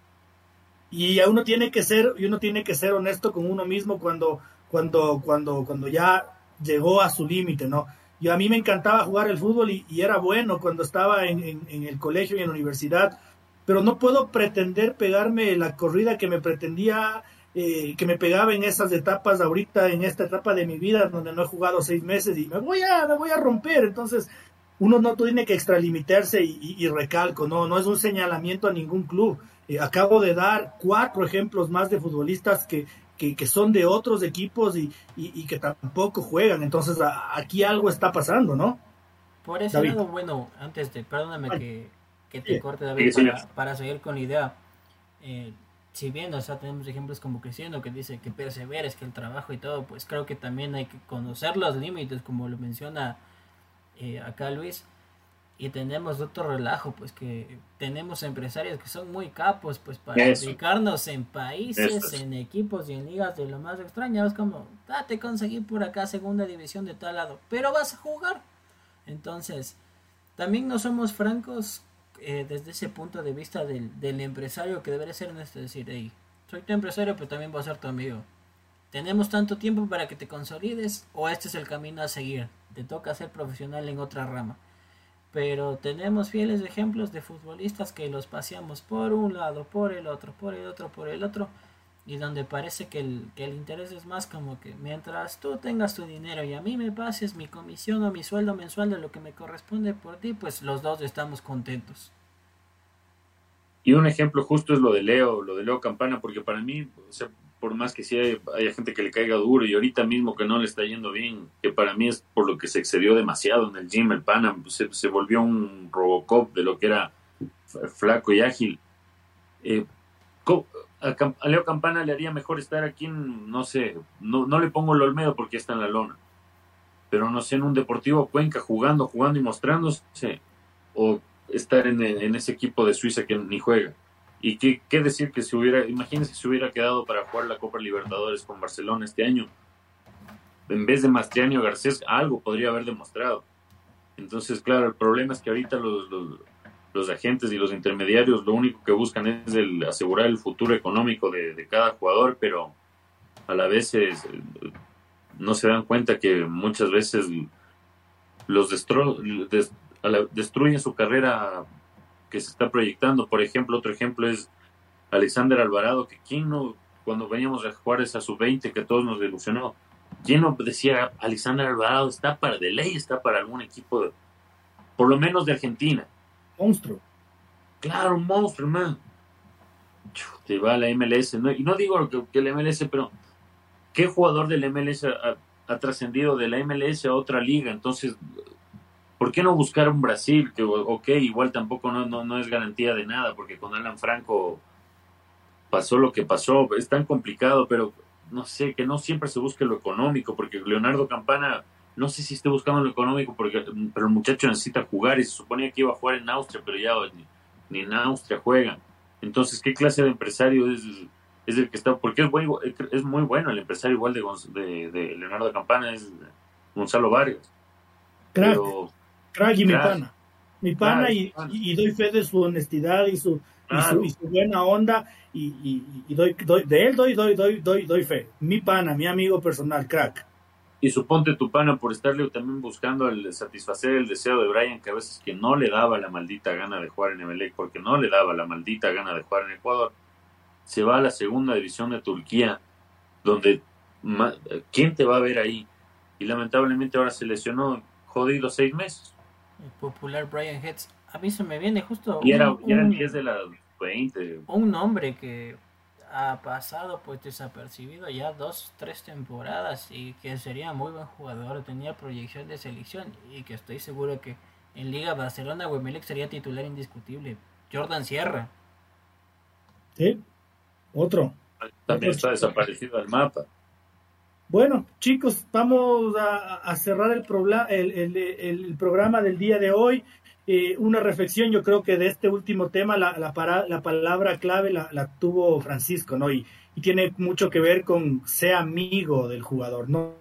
S2: Y uno tiene que ser, y uno tiene que ser honesto con uno mismo cuando, cuando, cuando, cuando ya llegó a su límite, ¿no? Yo, a mí me encantaba jugar el fútbol y, era bueno cuando estaba en, el colegio y en la universidad, pero no puedo pretender pegarme la corrida que me pretendía, eh, que me pegaba en esas etapas ahorita, en esta etapa de mi vida donde no he jugado seis meses y me voy a, me voy a romper. Entonces, uno no tiene que extralimitarse y, recalco, no, no es un señalamiento a ningún club. Eh, acabo de dar cuatro ejemplos más de futbolistas que, que, son de otros equipos y, y, que tampoco juegan. Entonces aquí algo está pasando, ¿no?
S4: Por ese lado, bueno, antes de, perdóname que, que te corte, David, para, seguir con la idea. Eh, si bien, o sea, tenemos ejemplos como Cristiano que dice que perseveres, que el trabajo y todo, pues creo que también hay que conocer los límites, como lo menciona eh, acá Luis y tenemos otro relajo, pues que tenemos empresarios que son muy capos, pues para dedicarnos en países, en equipos y en ligas de lo más extraño, es como, ah, te conseguí por acá segunda división de tal lado, pero vas a jugar. Entonces, también no somos francos eh, desde ese punto de vista del, del empresario que debería ser en este decir, hey, soy tu empresario, pero también voy a ser tu amigo. Tenemos tanto tiempo para que te consolides o este es el camino a seguir. Te toca ser profesional en otra rama pero tenemos fieles ejemplos de futbolistas que los paseamos por un lado, por el otro, por el otro, por el otro, y donde parece que el, que el interés es más como que mientras tú tengas tu dinero y a mí me pases mi comisión o mi sueldo mensual de lo que me corresponde por ti, pues los dos estamos contentos.
S3: Y un ejemplo justo es lo de Leo, lo de Leo Campana, porque para mí, por más que sí haya gente que le caiga duro y ahorita mismo que no le está yendo bien, que para mí es por lo que se excedió demasiado en el gym, el pana se, volvió un Robocop de lo que era flaco y ágil. Eh, a, Leo Campana le haría mejor estar aquí no sé, no, le pongo el Olmedo porque está en la lona, pero no sé, en un Deportivo Cuenca jugando, jugando y mostrándose, o estar en, ese equipo de Suiza que ni juega. Y qué, qué decir que si hubiera, imagínense si hubiera quedado para jugar la Copa Libertadores con Barcelona este año, en vez de Mastriani o Garcés, algo podría haber demostrado. Entonces, claro, el problema es que ahorita los, los, agentes y los intermediarios lo único que buscan es el, asegurar el futuro económico de, cada jugador, pero a la vez no se dan cuenta que muchas veces los destruyen su carrera que se está proyectando. Por ejemplo, otro ejemplo es Alexander Alvarado, que quien no, cuando veníamos a jugar esa sub-20 que todos nos delusionó, ¿quién no decía Alexander Alvarado está para de ley, está para algún equipo, por lo menos de Argentina?
S2: Monstruo.
S3: Claro, monstruo, man. Te va la MLS, y no digo que, que la MLS, pero ¿qué jugador del MLS ha, ha trascendido de la MLS a otra liga? Entonces, ¿por qué no buscar un Brasil? Que, ok, igual tampoco no, no, no es garantía de nada, porque con Alan Franco pasó lo que pasó, es tan complicado, pero no sé, que no siempre se busque lo económico, porque Leonardo Campana, no sé si esté buscando lo económico, porque, pero el muchacho necesita jugar y se suponía que iba a jugar en Austria, pero ya ni, en Austria juega. Entonces, ¿qué clase de empresario es, es el que está? Porque es, muy, es muy bueno el empresario igual de, de, Leonardo Campana, es Gonzalo Vargas.
S2: Crack, crack y mi pana. Mi pana, y, y, doy fe de su honestidad y su, y su, buena onda y, doy, de él doy, doy, doy, doy, doy fe. Mi pana, mi amigo personal, crack.
S3: Y suponte tu pana por estarle también buscando el satisfacer el deseo de Brian, que a veces que no le daba la maldita gana de jugar en Emelec, porque no le daba la maldita gana de jugar en Ecuador, se va a la segunda división de Turquía, donde ¿quién te va a ver ahí? Y lamentablemente ahora se lesionó jodido seis meses.
S4: El popular Brian Heads a mí se me viene justo.
S3: Y era, un, 10 de las 20.
S4: Un nombre que ha pasado pues desapercibido ya dos, tres temporadas y que sería muy buen jugador, tenía proyección de selección y que estoy seguro que en Liga Barcelona Emelec sería titular indiscutible. Jordan Sierra.
S2: Sí, otro.
S3: También está desaparecido el mapa.
S2: Bueno, chicos, vamos a, cerrar el, el, programa del día de hoy. Eh, una reflexión, yo creo que de este último tema, la, la, la palabra clave la, tuvo Francisco, ¿no? Y, tiene mucho que ver con ser amigo del jugador, ¿no?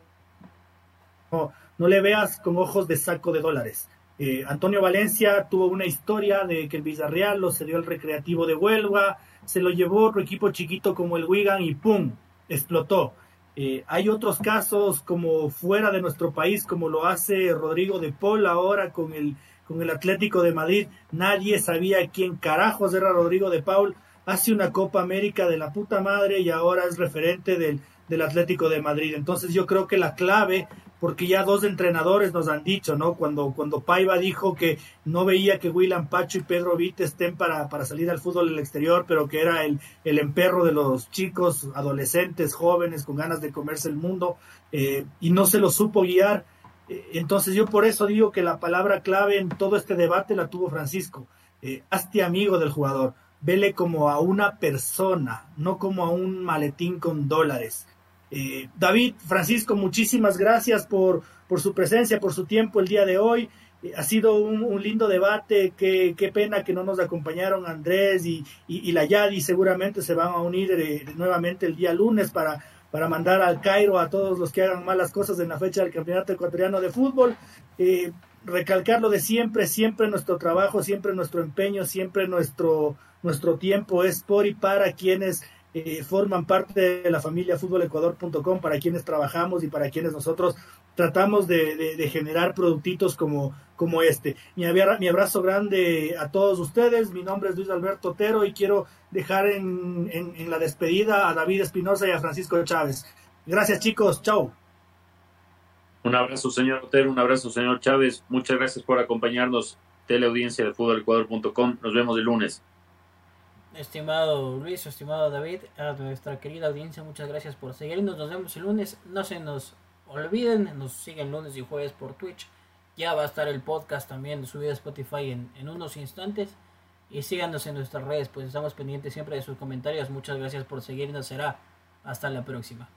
S2: No, no le veas con ojos de saco de dólares. Eh, Antonio Valencia tuvo una historia de que el Villarreal lo cedió al Recreativo de Huelva, se lo llevó otro equipo chiquito como el Wigan y ¡pum! explotó. Eh, hay otros casos como fuera de nuestro país, como lo hace Rodrigo de Paul ahora con el con el Atlético de Madrid. Nadie sabía quién carajos era Rodrigo de Paul. Hace una Copa América de la puta madre y ahora es referente del, del Atlético de Madrid. Entonces yo creo que la clave, porque ya dos entrenadores nos han dicho, ¿no? Cuando, cuando Paiva dijo que no veía que William Pacho y Pedro Vite estén para, para salir al fútbol del exterior, pero que era el, el emperro de los chicos, adolescentes, jóvenes, con ganas de comerse el mundo, eh, y no se lo supo guiar eh, entonces yo por eso digo que la palabra clave en todo este debate la tuvo Francisco. Eh, hazte amigo del jugador, vele como a una persona, no como a un maletín con dólares. Eh, David, Francisco, muchísimas gracias por, por su presencia, por su tiempo el día de hoy. ha sido un, lindo debate, qué, qué, pena que no nos acompañaron Andrés y, y, la Yadi, seguramente se van a unir nuevamente el día lunes para para mandar al Cairo a todos los que hagan malas cosas en la fecha del Campeonato Ecuatoriano de Fútbol. Eh, recalcar lo de siempre, siempre nuestro trabajo, siempre nuestro empeño, siempre nuestro, nuestro tiempo es por y para quienes eh, forman parte de la familia futbolecuador.com, para quienes trabajamos y para quienes nosotros tratamos de, generar productitos como, como este. Mi, mi, abrazo grande a todos ustedes, mi nombre es Luis Alberto Otero y quiero dejar en, en, la despedida a David Espinosa y a Francisco Chávez. Gracias chicos, chao.
S3: Un abrazo señor Otero, un abrazo señor Chávez, muchas gracias por acompañarnos, teleaudiencia de futbolecuador.com, nos vemos el lunes.
S4: Estimado Luis, estimado David, a nuestra querida audiencia, muchas gracias por seguirnos. Nos vemos el lunes. No se nos olviden, nos siguen lunes y jueves por Twitch. Ya va a estar el podcast también subido a Spotify en, en unos instantes. Y síganos en nuestras redes, pues estamos pendientes siempre de sus comentarios. Muchas gracias por seguirnos. Será hasta la próxima.